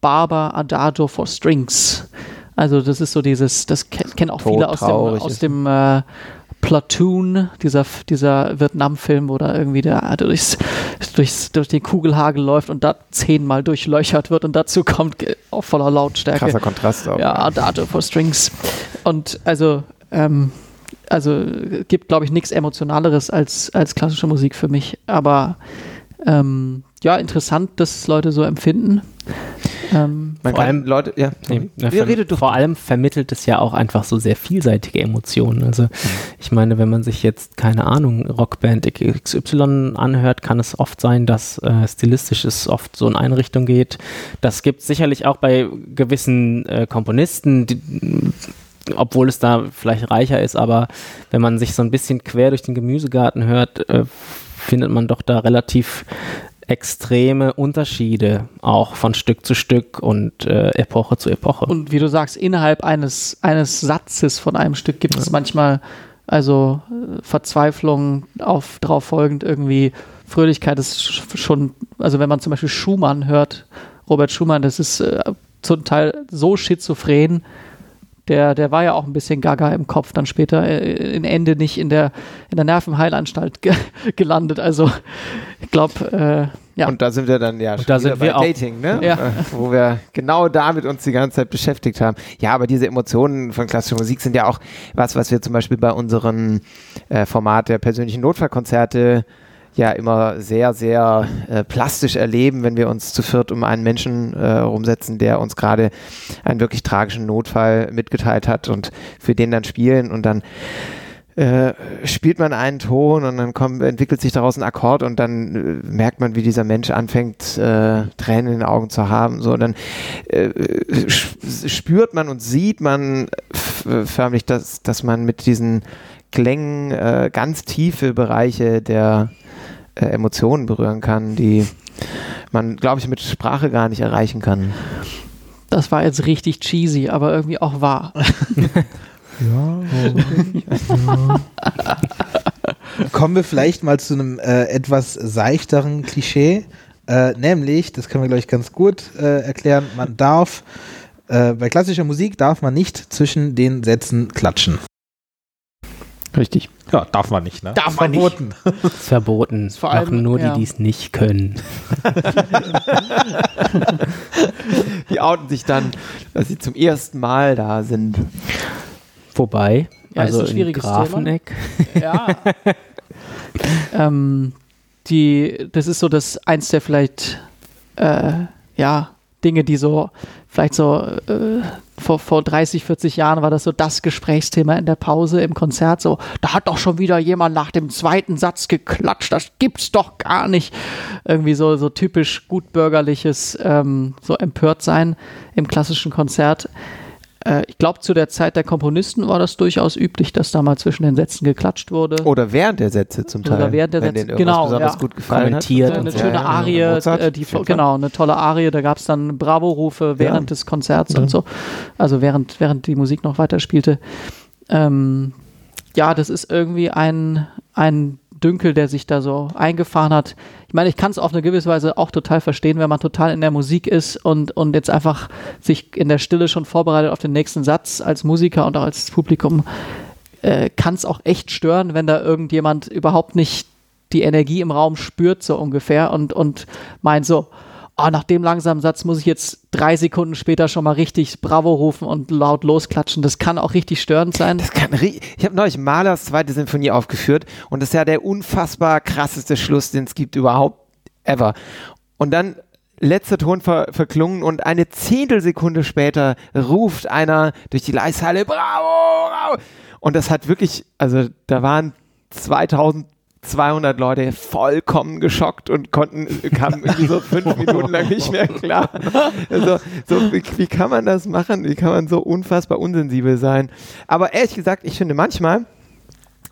Barber Adagio for Strings. Also das ist so dieses, das ke- kennen auch viele aus dem, aus dem äh, Platoon, dieser, dieser Vietnam-Film, wo da irgendwie der durchs, durchs, durch den Kugelhagel läuft und da zehnmal durchlöchert wird und dazu kommt auch voller Lautstärke. Krasser Kontrast auch. Ja, Adagio for Strings. Und also, ähm, also gibt, glaube ich, nichts Emotionaleres als, als klassische Musik für mich. Aber ähm, ja, interessant, dass es Leute so empfinden. Ähm, Man Vor allem- Leute, ja, Nee, ver- redet vor allem vermittelt es ja auch einfach so sehr vielseitige Emotionen. Also Mhm. ich meine, wenn man sich jetzt, keine Ahnung, Rockband XY anhört, kann es oft sein, dass äh, stilistisch es oft so in eine Richtung geht. Das gibt es sicherlich auch bei gewissen äh, Komponisten, die, obwohl es da vielleicht reicher ist, aber wenn man sich so ein bisschen quer durch den Gemüsegarten hört, äh, findet man doch da relativ extreme Unterschiede auch von Stück zu Stück und äh, Epoche zu Epoche. und wie du sagst, innerhalb eines, eines Satzes von einem Stück gibt es manchmal Also äh, Verzweiflung auf drauf folgend irgendwie Fröhlichkeit ist schon, also wenn man zum Beispiel Schumann hört, Robert Schumann, das ist äh, zum Teil so schizophren, der, der war ja auch ein bisschen gaga im Kopf dann später, äh, in Ende nicht in der, in der Nervenheilanstalt ge gelandet. Also ich glaube, äh, ja. Und da sind wir dann ja Und da sind wir auch. Dating, ne? Ja. Äh, wo wir genau damit uns die ganze Zeit beschäftigt haben. Ja, aber diese Emotionen von klassischer Musik sind ja auch was, was wir zum Beispiel bei unserem äh, Format der persönlichen Notfallkonzerte ja immer sehr, sehr äh, plastisch erleben, wenn wir uns zu viert um einen Menschen äh, rumsetzen, der uns gerade einen wirklich tragischen Notfall mitgeteilt hat und für den dann spielen und dann äh, spielt man einen Ton und dann kommt, entwickelt sich daraus ein Akkord und dann äh, merkt man, wie dieser Mensch anfängt, äh, Tränen in den Augen zu haben. So, dann äh, spürt man und sieht man förmlich, dass, dass man mit diesen Klängen ganz tiefe Bereiche der äh, Emotionen berühren kann, die man, glaube ich, mit Sprache gar nicht erreichen kann. das war jetzt richtig cheesy, aber irgendwie auch wahr. Kommen wir vielleicht mal zu einem äh, etwas seichteren Klischee. Äh, nämlich, das können wir, glaube ich, ganz gut äh, erklären, man darf, äh, bei klassischer Musik darf man nicht zwischen den Sätzen klatschen. Richtig. Ja, darf man nicht, ne? Darf man nicht. Verboten. Ist verboten. vor allem- Machen nur ja. die, die es nicht können. Die outen sich dann, dass sie zum ersten Mal da sind. Wobei, Ja, ist also ein in schwieriges Thema. Grafeneck, Ja. ähm, die, das ist so das eins der vielleicht, äh, ja, Dinge, die so, vielleicht so äh, vor, vor 30, 40 Jahren war das so das Gesprächsthema in der Pause im Konzert. So, da hat doch schon wieder jemand nach dem zweiten Satz geklatscht, das gibt's doch gar nicht. Irgendwie so, so typisch gutbürgerliches, ähm, so empört sein im klassischen Konzert. Äh, ich glaube, zu der Zeit der Komponisten war das durchaus üblich, dass da mal zwischen den Sätzen geklatscht wurde. Oder während der Sätze zum Teil. Oder während der wenn Sätze, denen irgendwas genau, besonders ja. gut gefallen Kommentiert hat. eine und schöne so. Arie, Mozart, äh, die, genau, eine tolle Arie, da gab es dann Bravo-Rufe während des Konzerts und so, also während, während die Musik noch weiterspielte. Ähm, ja, das ist irgendwie ein, ein Dünkel, der sich da so eingefahren hat. Ich meine, ich kann es auf eine gewisse Weise auch total verstehen, wenn man total in der Musik ist und, und jetzt einfach sich in der Stille schon vorbereitet auf den nächsten Satz als Musiker und auch als Publikum, äh, kann es auch echt stören, wenn da irgendjemand überhaupt nicht die Energie im Raum spürt, so ungefähr, und, und meint so, oh, nach dem langsamen Satz muss ich jetzt drei Sekunden später schon mal richtig Bravo rufen und laut losklatschen. Das kann auch richtig störend sein. Das kann ich habe neulich Mahlers zweite Sinfonie aufgeführt und das ist ja der unfassbar krasseste Schluss, den es gibt überhaupt ever. Und dann letzter Ton ver verklungen und eine Zehntelsekunde später ruft einer durch die Leishalle Bravo. Und das hat wirklich, also da waren 2200 Leute vollkommen geschockt und konnten, kamen irgendwie so fünf Minuten lang nicht mehr klar. Also, so, wie, wie kann man das machen? Wie kann man so unfassbar unsensibel sein? Aber ehrlich gesagt, ich finde manchmal,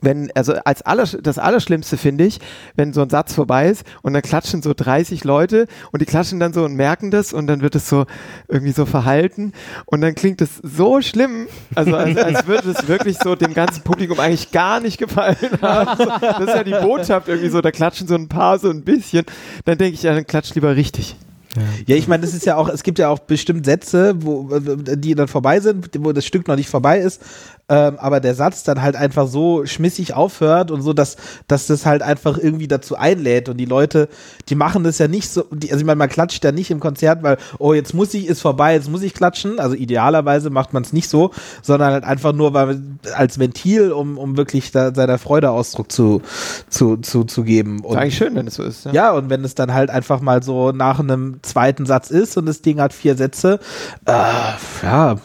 wenn, also als aller, das Allerschlimmste finde ich, wenn so ein Satz vorbei ist und dann klatschen so 30 Leute und die klatschen dann so und merken das und dann wird es so irgendwie so verhalten und dann klingt es so schlimm, also als, als würde es wirklich so dem ganzen Publikum eigentlich gar nicht gefallen haben. Das ist ja die Botschaft irgendwie so, da klatschen so ein paar so ein bisschen, dann denke ich, ja, dann klatscht lieber richtig. Ja, ich meine, das ist ja auch, es gibt ja auch bestimmt Sätze, wo, die dann vorbei sind, wo das Stück noch nicht vorbei ist, ähm, aber der Satz dann halt einfach so schmissig aufhört und so, dass, dass das halt einfach irgendwie dazu einlädt und die Leute, die machen das ja nicht so, die, also ich meine, man klatscht ja nicht im Konzert, weil, oh, jetzt muss ich, ist vorbei, jetzt muss ich klatschen, also idealerweise macht man es nicht so, sondern halt einfach nur weil, als Ventil, um, um wirklich da, seiner Freude Ausdruck zu, zu, zu, zu geben. Ist Und eigentlich schön, wenn es so ist. Ja. ja, und wenn es dann halt einfach mal so nach einem zweiten Satz ist und das Ding hat vier Sätze, äh, ja,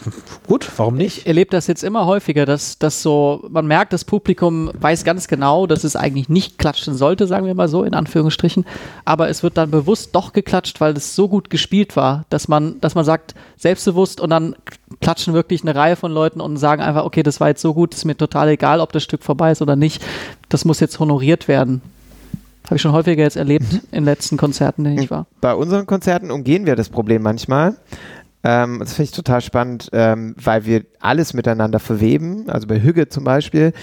gut, warum nicht? Ich erlebe das jetzt immer häufiger, dass, dass so, man merkt, das Publikum weiß ganz genau, dass es eigentlich nicht klatschen sollte, sagen wir mal so, in Anführungsstrichen. Aber es wird dann bewusst doch geklatscht, weil es so gut gespielt war, dass man, dass man sagt, selbstbewusst und dann klatschen wirklich eine Reihe von Leuten und sagen einfach, okay, das war jetzt so gut, ist mir total egal, ob das Stück vorbei ist oder nicht. Das muss jetzt honoriert werden. Habe ich schon häufiger jetzt erlebt in den letzten Konzerten, denen ich war. Bei unseren Konzerten umgehen wir das Problem manchmal. Ähm, das finde ich total spannend, ähm, weil wir alles miteinander verweben. Also bei Hügge zum Beispiel,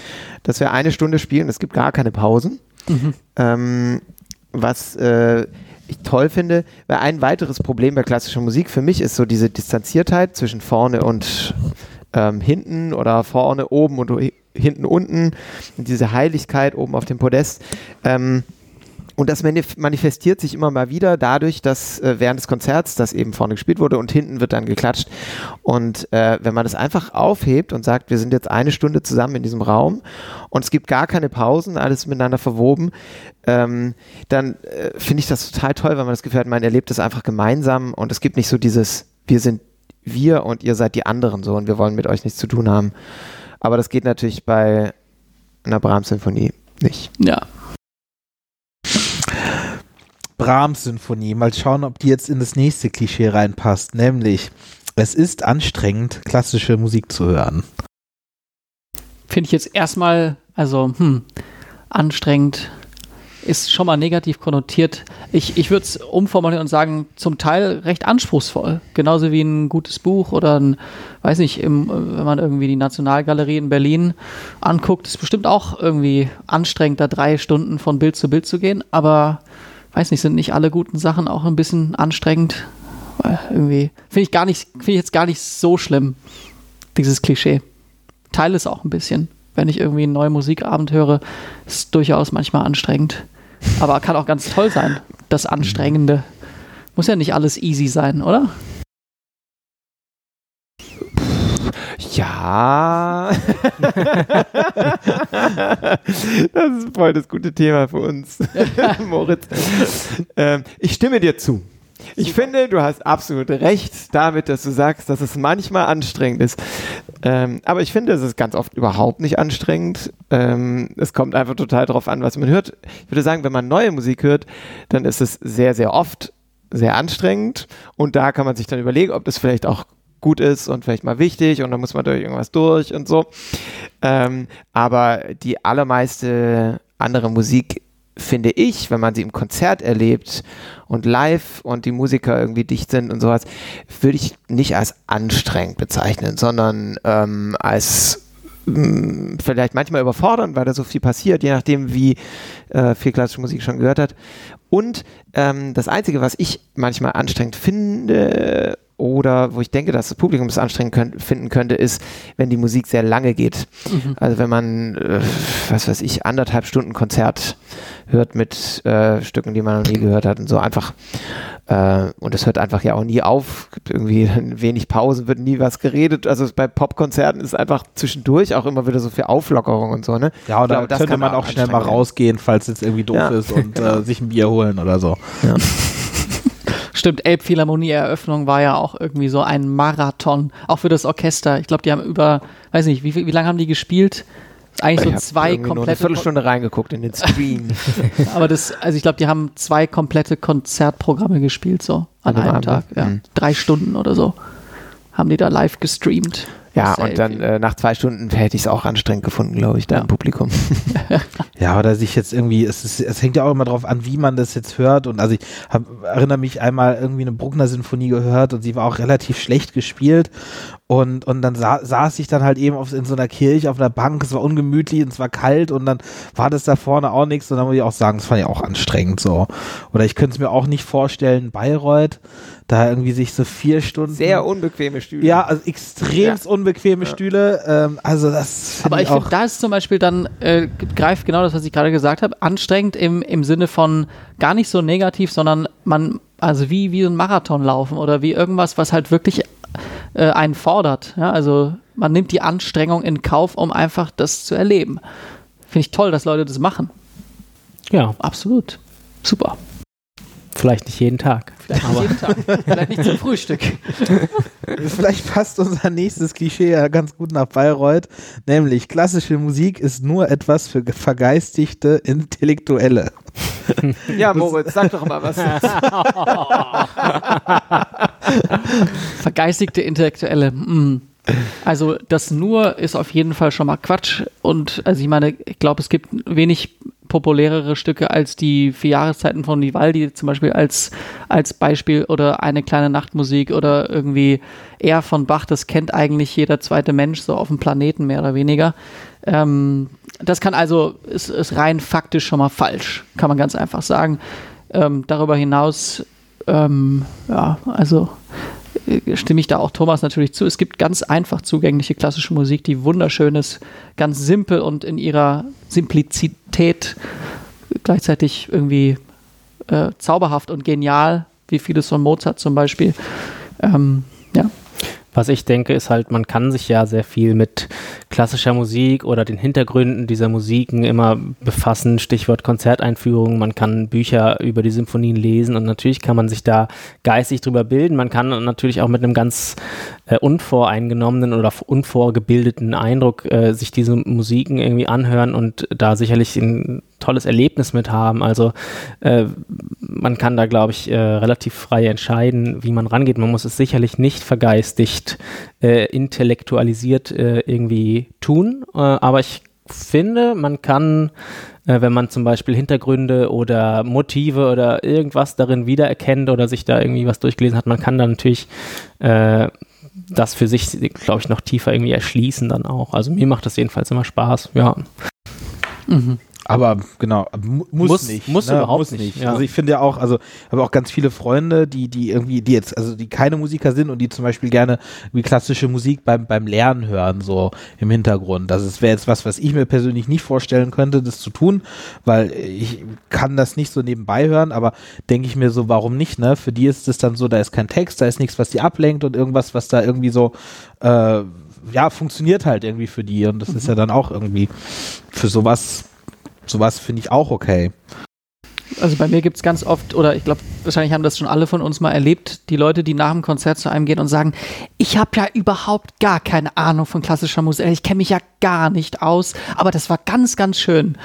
dass wir eine Stunde spielen, es gibt gar keine Pausen. Mhm. Ähm, was äh, ich toll finde, weil ein weiteres Problem bei klassischer Musik für mich ist so diese Distanziertheit zwischen vorne und ähm, hinten oder vorne oben und hinten unten und diese Heiligkeit oben auf dem Podest. Ähm, und das manifestiert sich immer mal wieder dadurch, dass äh, während des Konzerts das eben vorne gespielt wurde und hinten wird dann geklatscht. Und äh, wenn man das einfach aufhebt und sagt, wir sind jetzt eine Stunde zusammen in diesem Raum und es gibt gar keine Pausen, alles miteinander verwoben, ähm, dann äh, finde ich das total toll, weil man das Gefühl hat, man erlebt es einfach gemeinsam und es gibt nicht so dieses, wir sind wir und ihr seid die anderen so und wir wollen mit euch nichts zu tun haben. Aber das geht natürlich bei einer Brahms-Symphonie nicht. Ja, Brahms-Symphonie. Mal schauen, ob die jetzt in das nächste Klischee reinpasst, nämlich es ist anstrengend, klassische Musik zu hören. Finde ich jetzt erstmal, also, hm, anstrengend ist schon mal negativ konnotiert. Ich, ich würde es umformulieren und sagen, zum Teil recht anspruchsvoll. Genauso wie ein gutes Buch oder ein, weiß nicht, im, wenn man irgendwie die Nationalgalerie in Berlin anguckt, ist bestimmt auch irgendwie anstrengend, da drei Stunden von Bild zu Bild zu gehen. Aber weiß nicht, sind nicht alle guten Sachen auch ein bisschen anstrengend? Weil irgendwie finde ich gar nicht, finde ich jetzt gar nicht so schlimm, dieses Klischee. Teile es auch ein bisschen. Wenn ich irgendwie einen neuen Musikabend höre, ist durchaus manchmal anstrengend. Aber kann auch ganz toll sein, das Anstrengende. Muss ja nicht alles easy sein, oder? Ja. das ist voll das gute Thema für uns, Moritz. Ähm, ich stimme dir zu. Ich Super. finde, du hast absolut recht damit, dass du sagst, dass es manchmal anstrengend ist. Ähm, aber ich finde, es ist ganz oft überhaupt nicht anstrengend. Ähm, es kommt einfach total darauf an, was man hört. Ich würde sagen, wenn man neue Musik hört, dann ist es sehr, sehr oft sehr anstrengend. Und da kann man sich dann überlegen, ob das vielleicht auch gut ist und vielleicht mal wichtig und dann muss man durch irgendwas durch und so. Ähm, aber die allermeiste andere Musik finde ich, wenn man sie im Konzert erlebt und live und die Musiker irgendwie dicht sind und sowas, würde ich nicht als anstrengend bezeichnen, sondern ähm, als mm, vielleicht manchmal überfordern, weil da so viel passiert, je nachdem, wie äh, viel klassische Musik schon gehört hat. Und ähm, das Einzige, was ich manchmal anstrengend finde oder wo ich denke, dass das Publikum es anstrengend könnt, finden könnte, ist, wenn die Musik sehr lange geht. Mhm. Also wenn man, äh, was weiß ich, anderthalb Stunden Konzert hört mit äh, Stücken, die man noch nie gehört hat und so einfach. Äh, und es hört einfach ja auch nie auf. Gibt irgendwie wenig Pausen, wird nie was geredet. Also bei Popkonzerten ist einfach zwischendurch auch immer wieder so viel Auflockerung und so, ne? Ja, oder glaube, könnte man auch schnell mal rausgehen, falls es irgendwie doof ja. ist und äh, sich ein Bier holen oder so. Ja. Stimmt, Elbphilharmonie-Eröffnung war ja auch irgendwie so ein Marathon, auch für das Orchester. Ich glaube, die haben über, weiß nicht, wie, wie lange haben die gespielt? Eigentlich ich so zwei komplette. eine Viertelstunde reingeguckt in den Stream. Aber das, also ich glaube, die haben zwei komplette Konzertprogramme gespielt, so an, an einem Abend. Tag. Ja. Mhm. Drei Stunden oder so haben die da live gestreamt. Ja, und dann äh, nach zwei Stunden hätte ich es auch anstrengend gefunden, glaube ich, da ja. im Publikum. ja, oder sich jetzt irgendwie, es, ist, es hängt ja auch immer darauf an, wie man das jetzt hört. Und also ich hab, erinnere mich einmal irgendwie eine Bruckner-Sinfonie gehört und sie war auch relativ schlecht gespielt. Und, und dann sa saß ich dann halt eben auf, in so einer Kirche auf einer Bank, es war ungemütlich und es war kalt und dann war das da vorne auch nichts und dann muss ich auch sagen, das fand ich auch anstrengend so. Oder ich könnte es mir auch nicht vorstellen, Bayreuth, da irgendwie sich so vier Stunden. Sehr unbequeme Stühle. Ja, also extremst ja. unbequeme ja. Stühle. Ähm, also das. Aber ich, ich finde, da ist zum Beispiel dann, äh, greift genau das, was ich gerade gesagt habe, anstrengend im, im Sinne von gar nicht so negativ, sondern man, also wie, wie ein Marathon laufen oder wie irgendwas, was halt wirklich äh, einen fordert. Ja, also man nimmt die Anstrengung in Kauf, um einfach das zu erleben. Finde ich toll, dass Leute das machen. Ja, absolut. Super. Vielleicht nicht jeden Tag. Vielleicht nicht jeden Tag. Vielleicht nicht zum Frühstück. Vielleicht passt unser nächstes Klischee ja ganz gut nach Bayreuth. Nämlich, klassische Musik ist nur etwas für vergeistigte Intellektuelle. Ja, Moritz, sag doch mal was. Vergeistigte Intellektuelle. Mm. Also das nur ist auf jeden Fall schon mal Quatsch. Und also ich meine, ich glaube, es gibt wenig populärere Stücke als die vier Jahreszeiten von Vivaldi zum Beispiel als, als Beispiel oder eine kleine Nachtmusik oder irgendwie eher von Bach, das kennt eigentlich jeder zweite Mensch so auf dem Planeten mehr oder weniger. Ähm, das kann also, ist, ist rein faktisch schon mal falsch, kann man ganz einfach sagen. Ähm, darüber hinaus, ähm, ja, also stimme ich da auch Thomas natürlich zu. Es gibt ganz einfach zugängliche klassische Musik, die wunderschön ist, ganz simpel und in ihrer Simplizität gleichzeitig irgendwie äh, zauberhaft und genial, wie vieles von Mozart zum Beispiel. Ähm. Was ich denke, ist halt, man kann sich ja sehr viel mit klassischer Musik oder den Hintergründen dieser Musiken immer befassen. Stichwort Konzerteinführung. Man kann Bücher über die Symphonien lesen und natürlich kann man sich da geistig drüber bilden. Man kann natürlich auch mit einem ganz äh, unvoreingenommenen oder unvorgebildeten Eindruck äh, sich diese Musiken irgendwie anhören und da sicherlich ein tolles Erlebnis mit haben. Also äh, man kann da, glaube ich, äh, relativ frei entscheiden, wie man rangeht. Man muss es sicherlich nicht vergeistigt, äh, intellektualisiert äh, irgendwie tun. Äh, aber ich finde, man kann, äh, wenn man zum Beispiel Hintergründe oder Motive oder irgendwas darin wiedererkennt oder sich da irgendwie was durchgelesen hat, man kann da natürlich das für sich, glaube ich, noch tiefer irgendwie erschließen dann auch. Also mir macht das jedenfalls immer Spaß, ja. Mhm. Aber genau, muss, muss nicht. Muss ne? überhaupt muss nicht. Ja. Also ich finde ja auch, also habe auch ganz viele Freunde, die, die irgendwie, die jetzt, also die keine Musiker sind und die zum Beispiel gerne wie klassische Musik beim, beim Lernen hören, so im Hintergrund. Also es wäre jetzt was, was ich mir persönlich nicht vorstellen könnte, das zu tun, weil ich kann das nicht so nebenbei hören, aber denke ich mir so, warum nicht, ne? Für die ist es dann so, da ist kein Text, da ist nichts, was die ablenkt und irgendwas, was da irgendwie so, äh, ja, funktioniert halt irgendwie für die und das mhm. ist ja dann auch irgendwie für sowas sowas finde ich auch okay. Also bei mir gibt es ganz oft, oder ich glaube, wahrscheinlich haben das schon alle von uns mal erlebt, die Leute, die nach dem Konzert zu einem gehen und sagen, ich habe ja überhaupt gar keine Ahnung von klassischer Musik, ich kenne mich ja gar nicht aus, aber das war ganz, ganz schön.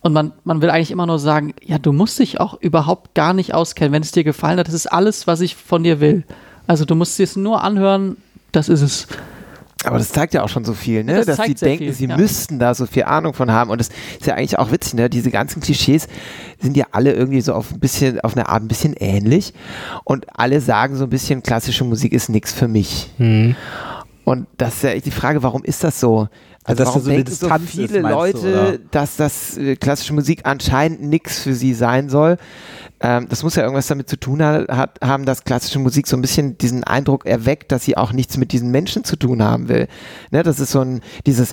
Und man, man will eigentlich immer nur sagen, ja, du musst dich auch überhaupt gar nicht auskennen, wenn es dir gefallen hat. Das ist alles, was ich von dir will. Also du musst es nur anhören, das ist es. Aber das zeigt ja auch schon so viel, ne? Das dass sie denken, viel, sie ja. müssten da so viel Ahnung von haben. Und das ist ja eigentlich auch witzig, ne? Diese ganzen Klischees sind ja alle irgendwie so auf ein bisschen, auf eine Art ein bisschen ähnlich. Und alle sagen so ein bisschen, klassische Musik ist nichts für mich. Mhm. Und das ist ja echt die Frage, warum ist das so? Also, also dass warum so denken so viele ist, Leute, du, dass das äh, klassische Musik anscheinend nichts für sie sein soll? ähm, das muss ja irgendwas damit zu tun hat, haben, dass klassische Musik so ein bisschen diesen Eindruck erweckt, dass sie auch nichts mit diesen Menschen zu tun haben will. Ne, das ist so ein, dieses,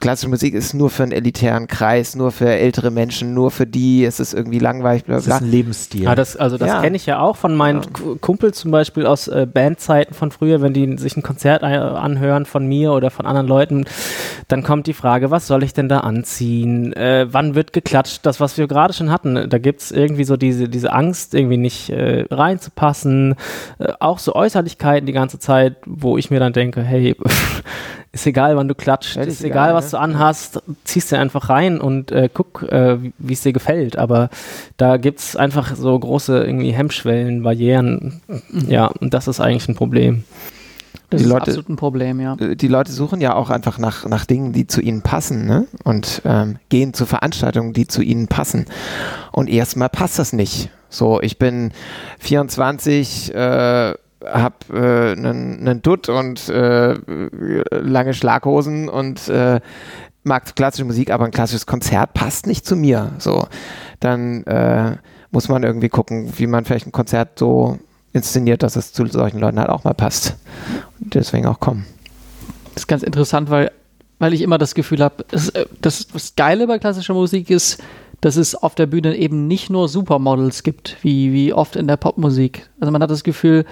klassische Musik ist nur für einen elitären Kreis, nur für ältere Menschen, nur für die, es ist irgendwie langweilig, bla, bla. Das ist ein Lebensstil. Ja, das, also das ja. kenne ich ja auch von meinen ja. Kumpels zum Beispiel aus äh, Bandzeiten von früher, wenn die sich ein Konzert anhören von mir oder von anderen Leuten, dann kommt die Frage, was soll ich denn da anziehen? Äh, wann wird geklatscht? Das, was wir gerade schon hatten, da gibt es irgendwie so diese, diese Angst, irgendwie nicht äh, reinzupassen. Äh, auch so Äußerlichkeiten die ganze Zeit, wo ich mir dann denke, hey, ist egal, wann du klatscht, ist, ist egal, was ne? du anhast, ziehst du einfach rein und äh, guck, äh, wie es dir gefällt. Aber da gibt es einfach so große irgendwie Hemmschwellen, Barrieren. Mhm. Ja, und das ist eigentlich ein Problem. Das die ist Leute, absolut ein Problem, ja. Äh, die Leute suchen ja auch einfach nach, nach Dingen, die zu ihnen passen, ne? Und ähm, gehen zu Veranstaltungen, die zu ihnen passen. Und erstmal passt das nicht. So, ich bin 24, äh, hab einen äh, Dutt und äh, lange Schlaghosen und äh, mag klassische Musik, aber ein klassisches Konzert passt nicht zu mir. So, dann äh, muss man irgendwie gucken, wie man vielleicht ein Konzert so inszeniert, dass es zu solchen Leuten halt auch mal passt. Und deswegen auch kommen. Das ist ganz interessant, weil, weil ich immer das Gefühl habe, das, äh, das, das Geile bei klassischer Musik ist, dass es auf der Bühne eben nicht nur Supermodels gibt, wie, wie oft in der Popmusik. Also man hat das Gefühl,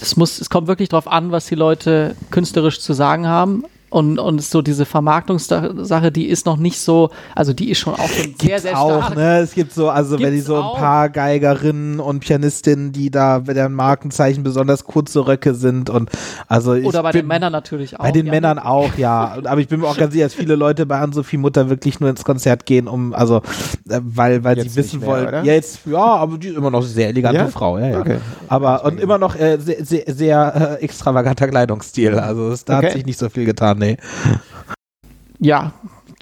es, muss, es kommt wirklich darauf an, was die Leute künstlerisch zu sagen haben und, und so diese Vermarktungssache, die ist noch nicht so, also die ist schon auch schon sehr, sehr auch, stark. Ne? Es gibt so, also Gibt's wenn die so ein paar Geigerinnen und Pianistinnen, die da bei deren Markenzeichen besonders kurze Röcke sind und also Oder bei bin, den Männern natürlich auch. Bei den ja. Männern auch, ja. Aber ich bin mir auch ganz sicher, dass viele Leute bei Ann-Sophie Mutter wirklich nur ins Konzert gehen, um, also, äh, weil, weil sie wissen mehr, wollen. Oder? Jetzt, ja, aber die ist immer noch eine sehr elegante ja? Frau, ja, ja. Okay. Aber und immer noch äh, sehr, sehr, sehr äh, extravaganter Kleidungsstil. Also da okay. hat sich nicht so viel getan nee. Ja,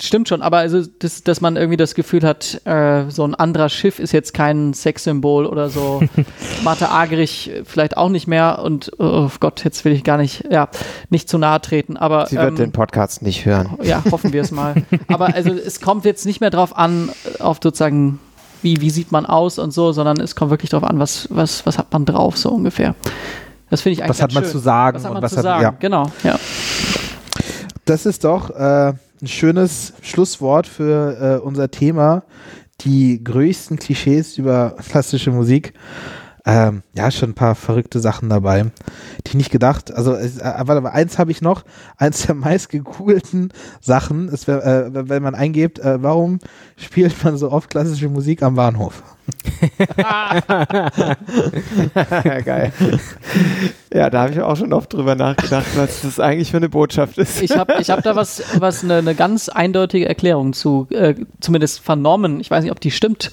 stimmt schon, aber also, das, dass man irgendwie das Gefühl hat, äh, so ein anderer Schiff ist jetzt kein Sexsymbol oder so. Martha Agerich vielleicht auch nicht mehr und oh Gott, jetzt will ich gar nicht, ja, nicht zu nahe treten, aber. Sie wird ähm, den Podcast nicht hören. Ja, hoffen wir es mal. aber also es kommt jetzt nicht mehr drauf an, auf sozusagen, wie, wie sieht man aus und so, sondern es kommt wirklich drauf an, was, was, was hat man drauf, so ungefähr. Das finde ich eigentlich Was hat man schön. zu sagen Was hat man was zu hat- sagen? ja. Genau, ja. Das ist doch äh, ein schönes Schlusswort für äh, unser Thema. Die größten Klischees über klassische Musik. Ähm, ja, schon ein paar verrückte Sachen dabei, die ich nicht gedacht. Also, es, äh, warte mal, eins habe ich noch. Eins der meist gegoogelten Sachen ist, wenn, äh, wenn man eingibt, äh, warum spielt man so oft klassische Musik am Bahnhof? Geil. Ja, da habe ich auch schon oft drüber nachgedacht, was das eigentlich für eine Botschaft ist. Ich habe ich hab da was, was eine, eine ganz eindeutige Erklärung zu, äh, zumindest vernommen. Ich weiß nicht, ob die stimmt,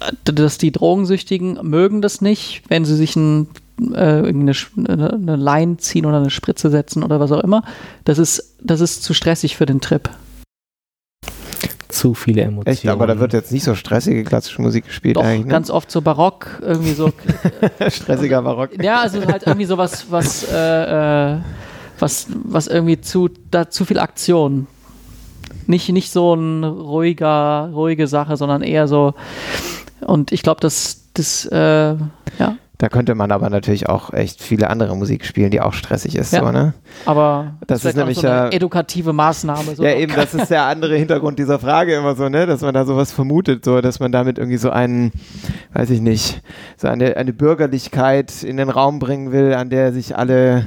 äh, dass die Drogensüchtigen mögen das nicht, wenn sie sich ein, äh, eine, eine Line ziehen oder eine Spritze setzen oder was auch immer. Das ist, das ist zu stressig für den Trip. Zu viele Emotionen. Echt, aber da wird jetzt nicht so stressige klassische Musik gespielt Doch, eigentlich, ne? ganz oft so barock, irgendwie so. stressiger Barock. ja, also halt irgendwie so was, was, äh, äh, was, was irgendwie zu, da zu viel Aktion. Nicht, nicht so ein ruhiger, ruhige Sache, sondern eher so. Und ich glaube, das, das, äh, ja, Da könnte man aber natürlich auch echt viele andere Musik spielen, die auch stressig ist, Ja. so, ne? aber Das ist nämlich so eine ja- edukative Maßnahme. So Ja, eben, das ist der andere Hintergrund dieser Frage immer so, ne, dass man da sowas vermutet, so, dass man damit irgendwie so einen, weiß ich nicht, so eine, eine Bürgerlichkeit in den Raum bringen will, an der sich alle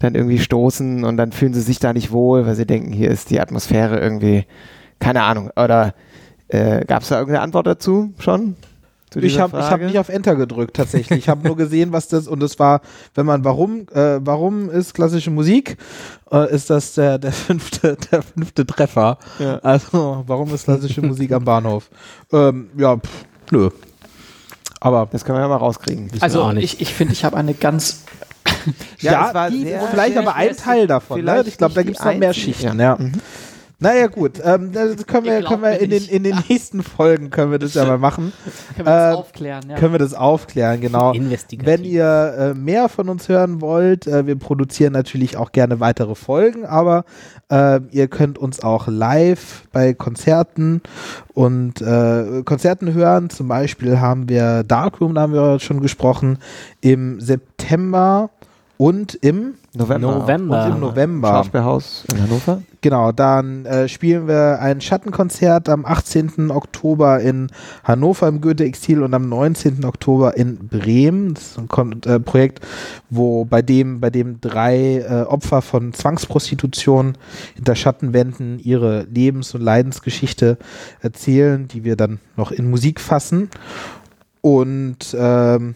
dann irgendwie stoßen und dann fühlen sie sich da nicht wohl, weil sie denken, hier ist die Atmosphäre irgendwie, keine Ahnung, oder äh, gab es da irgendeine Antwort dazu schon? Zu Ich habe hab nicht auf Enter gedrückt tatsächlich. Ich habe nur gesehen, was das und es war, wenn man warum äh, warum ist klassische Musik, äh, ist das der der fünfte der fünfte Treffer. Ja. Also warum ist klassische Musik am Bahnhof? Ähm, ja, pff, nö. Aber Das können wir ja mal rauskriegen. Also auch nicht. ich, ich finde, ich habe eine ganz ja, Ja, es war die, sehr- vielleicht sehr aber ein Teil davon. Ne? Ich glaube, da gibt es noch mehr Schichten. ja. Ja. Mhm. Naja gut, ähm, das können wir, können wir in den, in den nächsten Folgen können wir das ja mal machen. können wir das Äh, aufklären. Ja. Können wir das aufklären, genau. Wenn ihr äh, mehr von uns hören wollt, äh, wir produzieren natürlich auch gerne weitere Folgen, aber äh, ihr könnt uns auch live bei Konzerten und äh, Konzerten hören. Zum Beispiel haben wir Darkroom, da haben wir schon gesprochen, im September und im November. November. Und im November. Schauspielhaus in Hannover. Genau, dann äh, spielen wir ein Schattenkonzert am 18. Oktober in Hannover im Goethe-Exil und am 19. Oktober in Bremen. Das ist ein Kon äh, Projekt, wo bei dem, bei dem drei äh, Opfer von Zwangsprostitution hinter Schattenwänden ihre Lebens- und Leidensgeschichte erzählen, die wir dann noch in Musik fassen. Und ähm,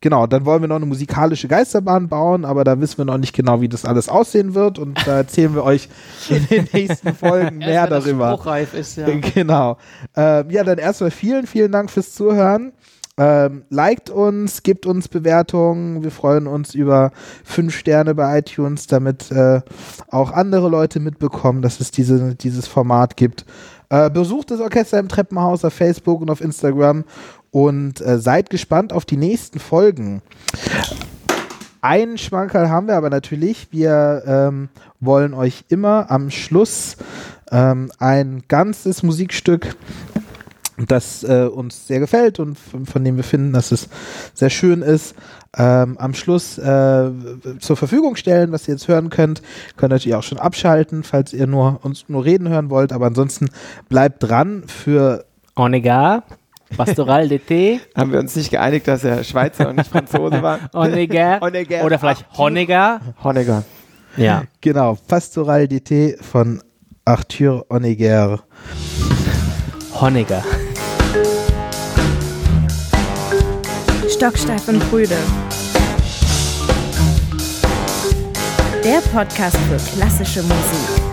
Genau, dann wollen wir noch eine musikalische Geisterbahn bauen, aber da wissen wir noch nicht genau, wie das alles aussehen wird und da erzählen wir euch in den nächsten Folgen Erst mehr das darüber. spruchreif ist, ja. Genau. Ähm, ja, dann erstmal vielen, vielen Dank fürs Zuhören. Ähm, liked uns, gebt uns Bewertungen. Wir freuen uns über fünf Sterne bei iTunes, damit äh, auch andere Leute mitbekommen, dass es diese, dieses Format gibt. Äh, besucht das Orchester im Treppenhaus auf Facebook und auf Instagram und äh, seid gespannt auf die nächsten Folgen. Einen Schmankerl haben wir aber natürlich. Wir ähm, wollen euch immer am Schluss ähm, ein ganzes Musikstück, das äh, uns sehr gefällt und von, dem wir finden, dass es sehr schön ist, ähm, am Schluss äh, zur Verfügung stellen, was ihr jetzt hören könnt. Könnt natürlich auch schon abschalten, falls ihr nur uns nur reden hören wollt, aber ansonsten bleibt dran für Onega, Pastoral d'été, Haben wir uns nicht geeinigt, dass er Schweizer und nicht Franzose war? Onega, Honegger. oder vielleicht Honega. Honegger. Ja. genau Pastoral d'été von Arthur Honegger. Honega. Stocksteif und Brüde. Der Podcast für klassische Musik.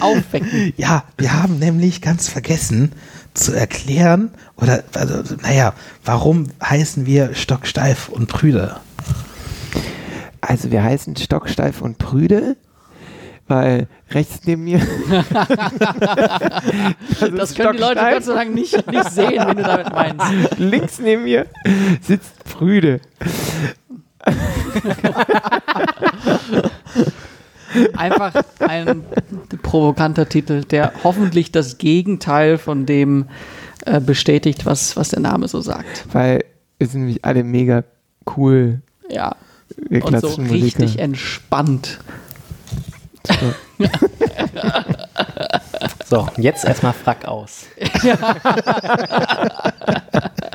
Aufwecken. Ja, wir haben nämlich ganz vergessen zu erklären, oder, also, naja, warum heißen wir stocksteif und prüde? Also wir heißen Stocksteif und Prüde, weil rechts neben mir. Das können die Leute Gott sei Dank nicht, nicht sehen, wenn du damit meinst. Links neben mir sitzt Prüde. Einfach ein provokanter Titel, der hoffentlich das Gegenteil von dem äh, bestätigt, was, was der Name so sagt. Weil wir sind nämlich alle mega cool. Ja. Wir Und so Musiker. richtig entspannt. So, jetzt erstmal Frack aus.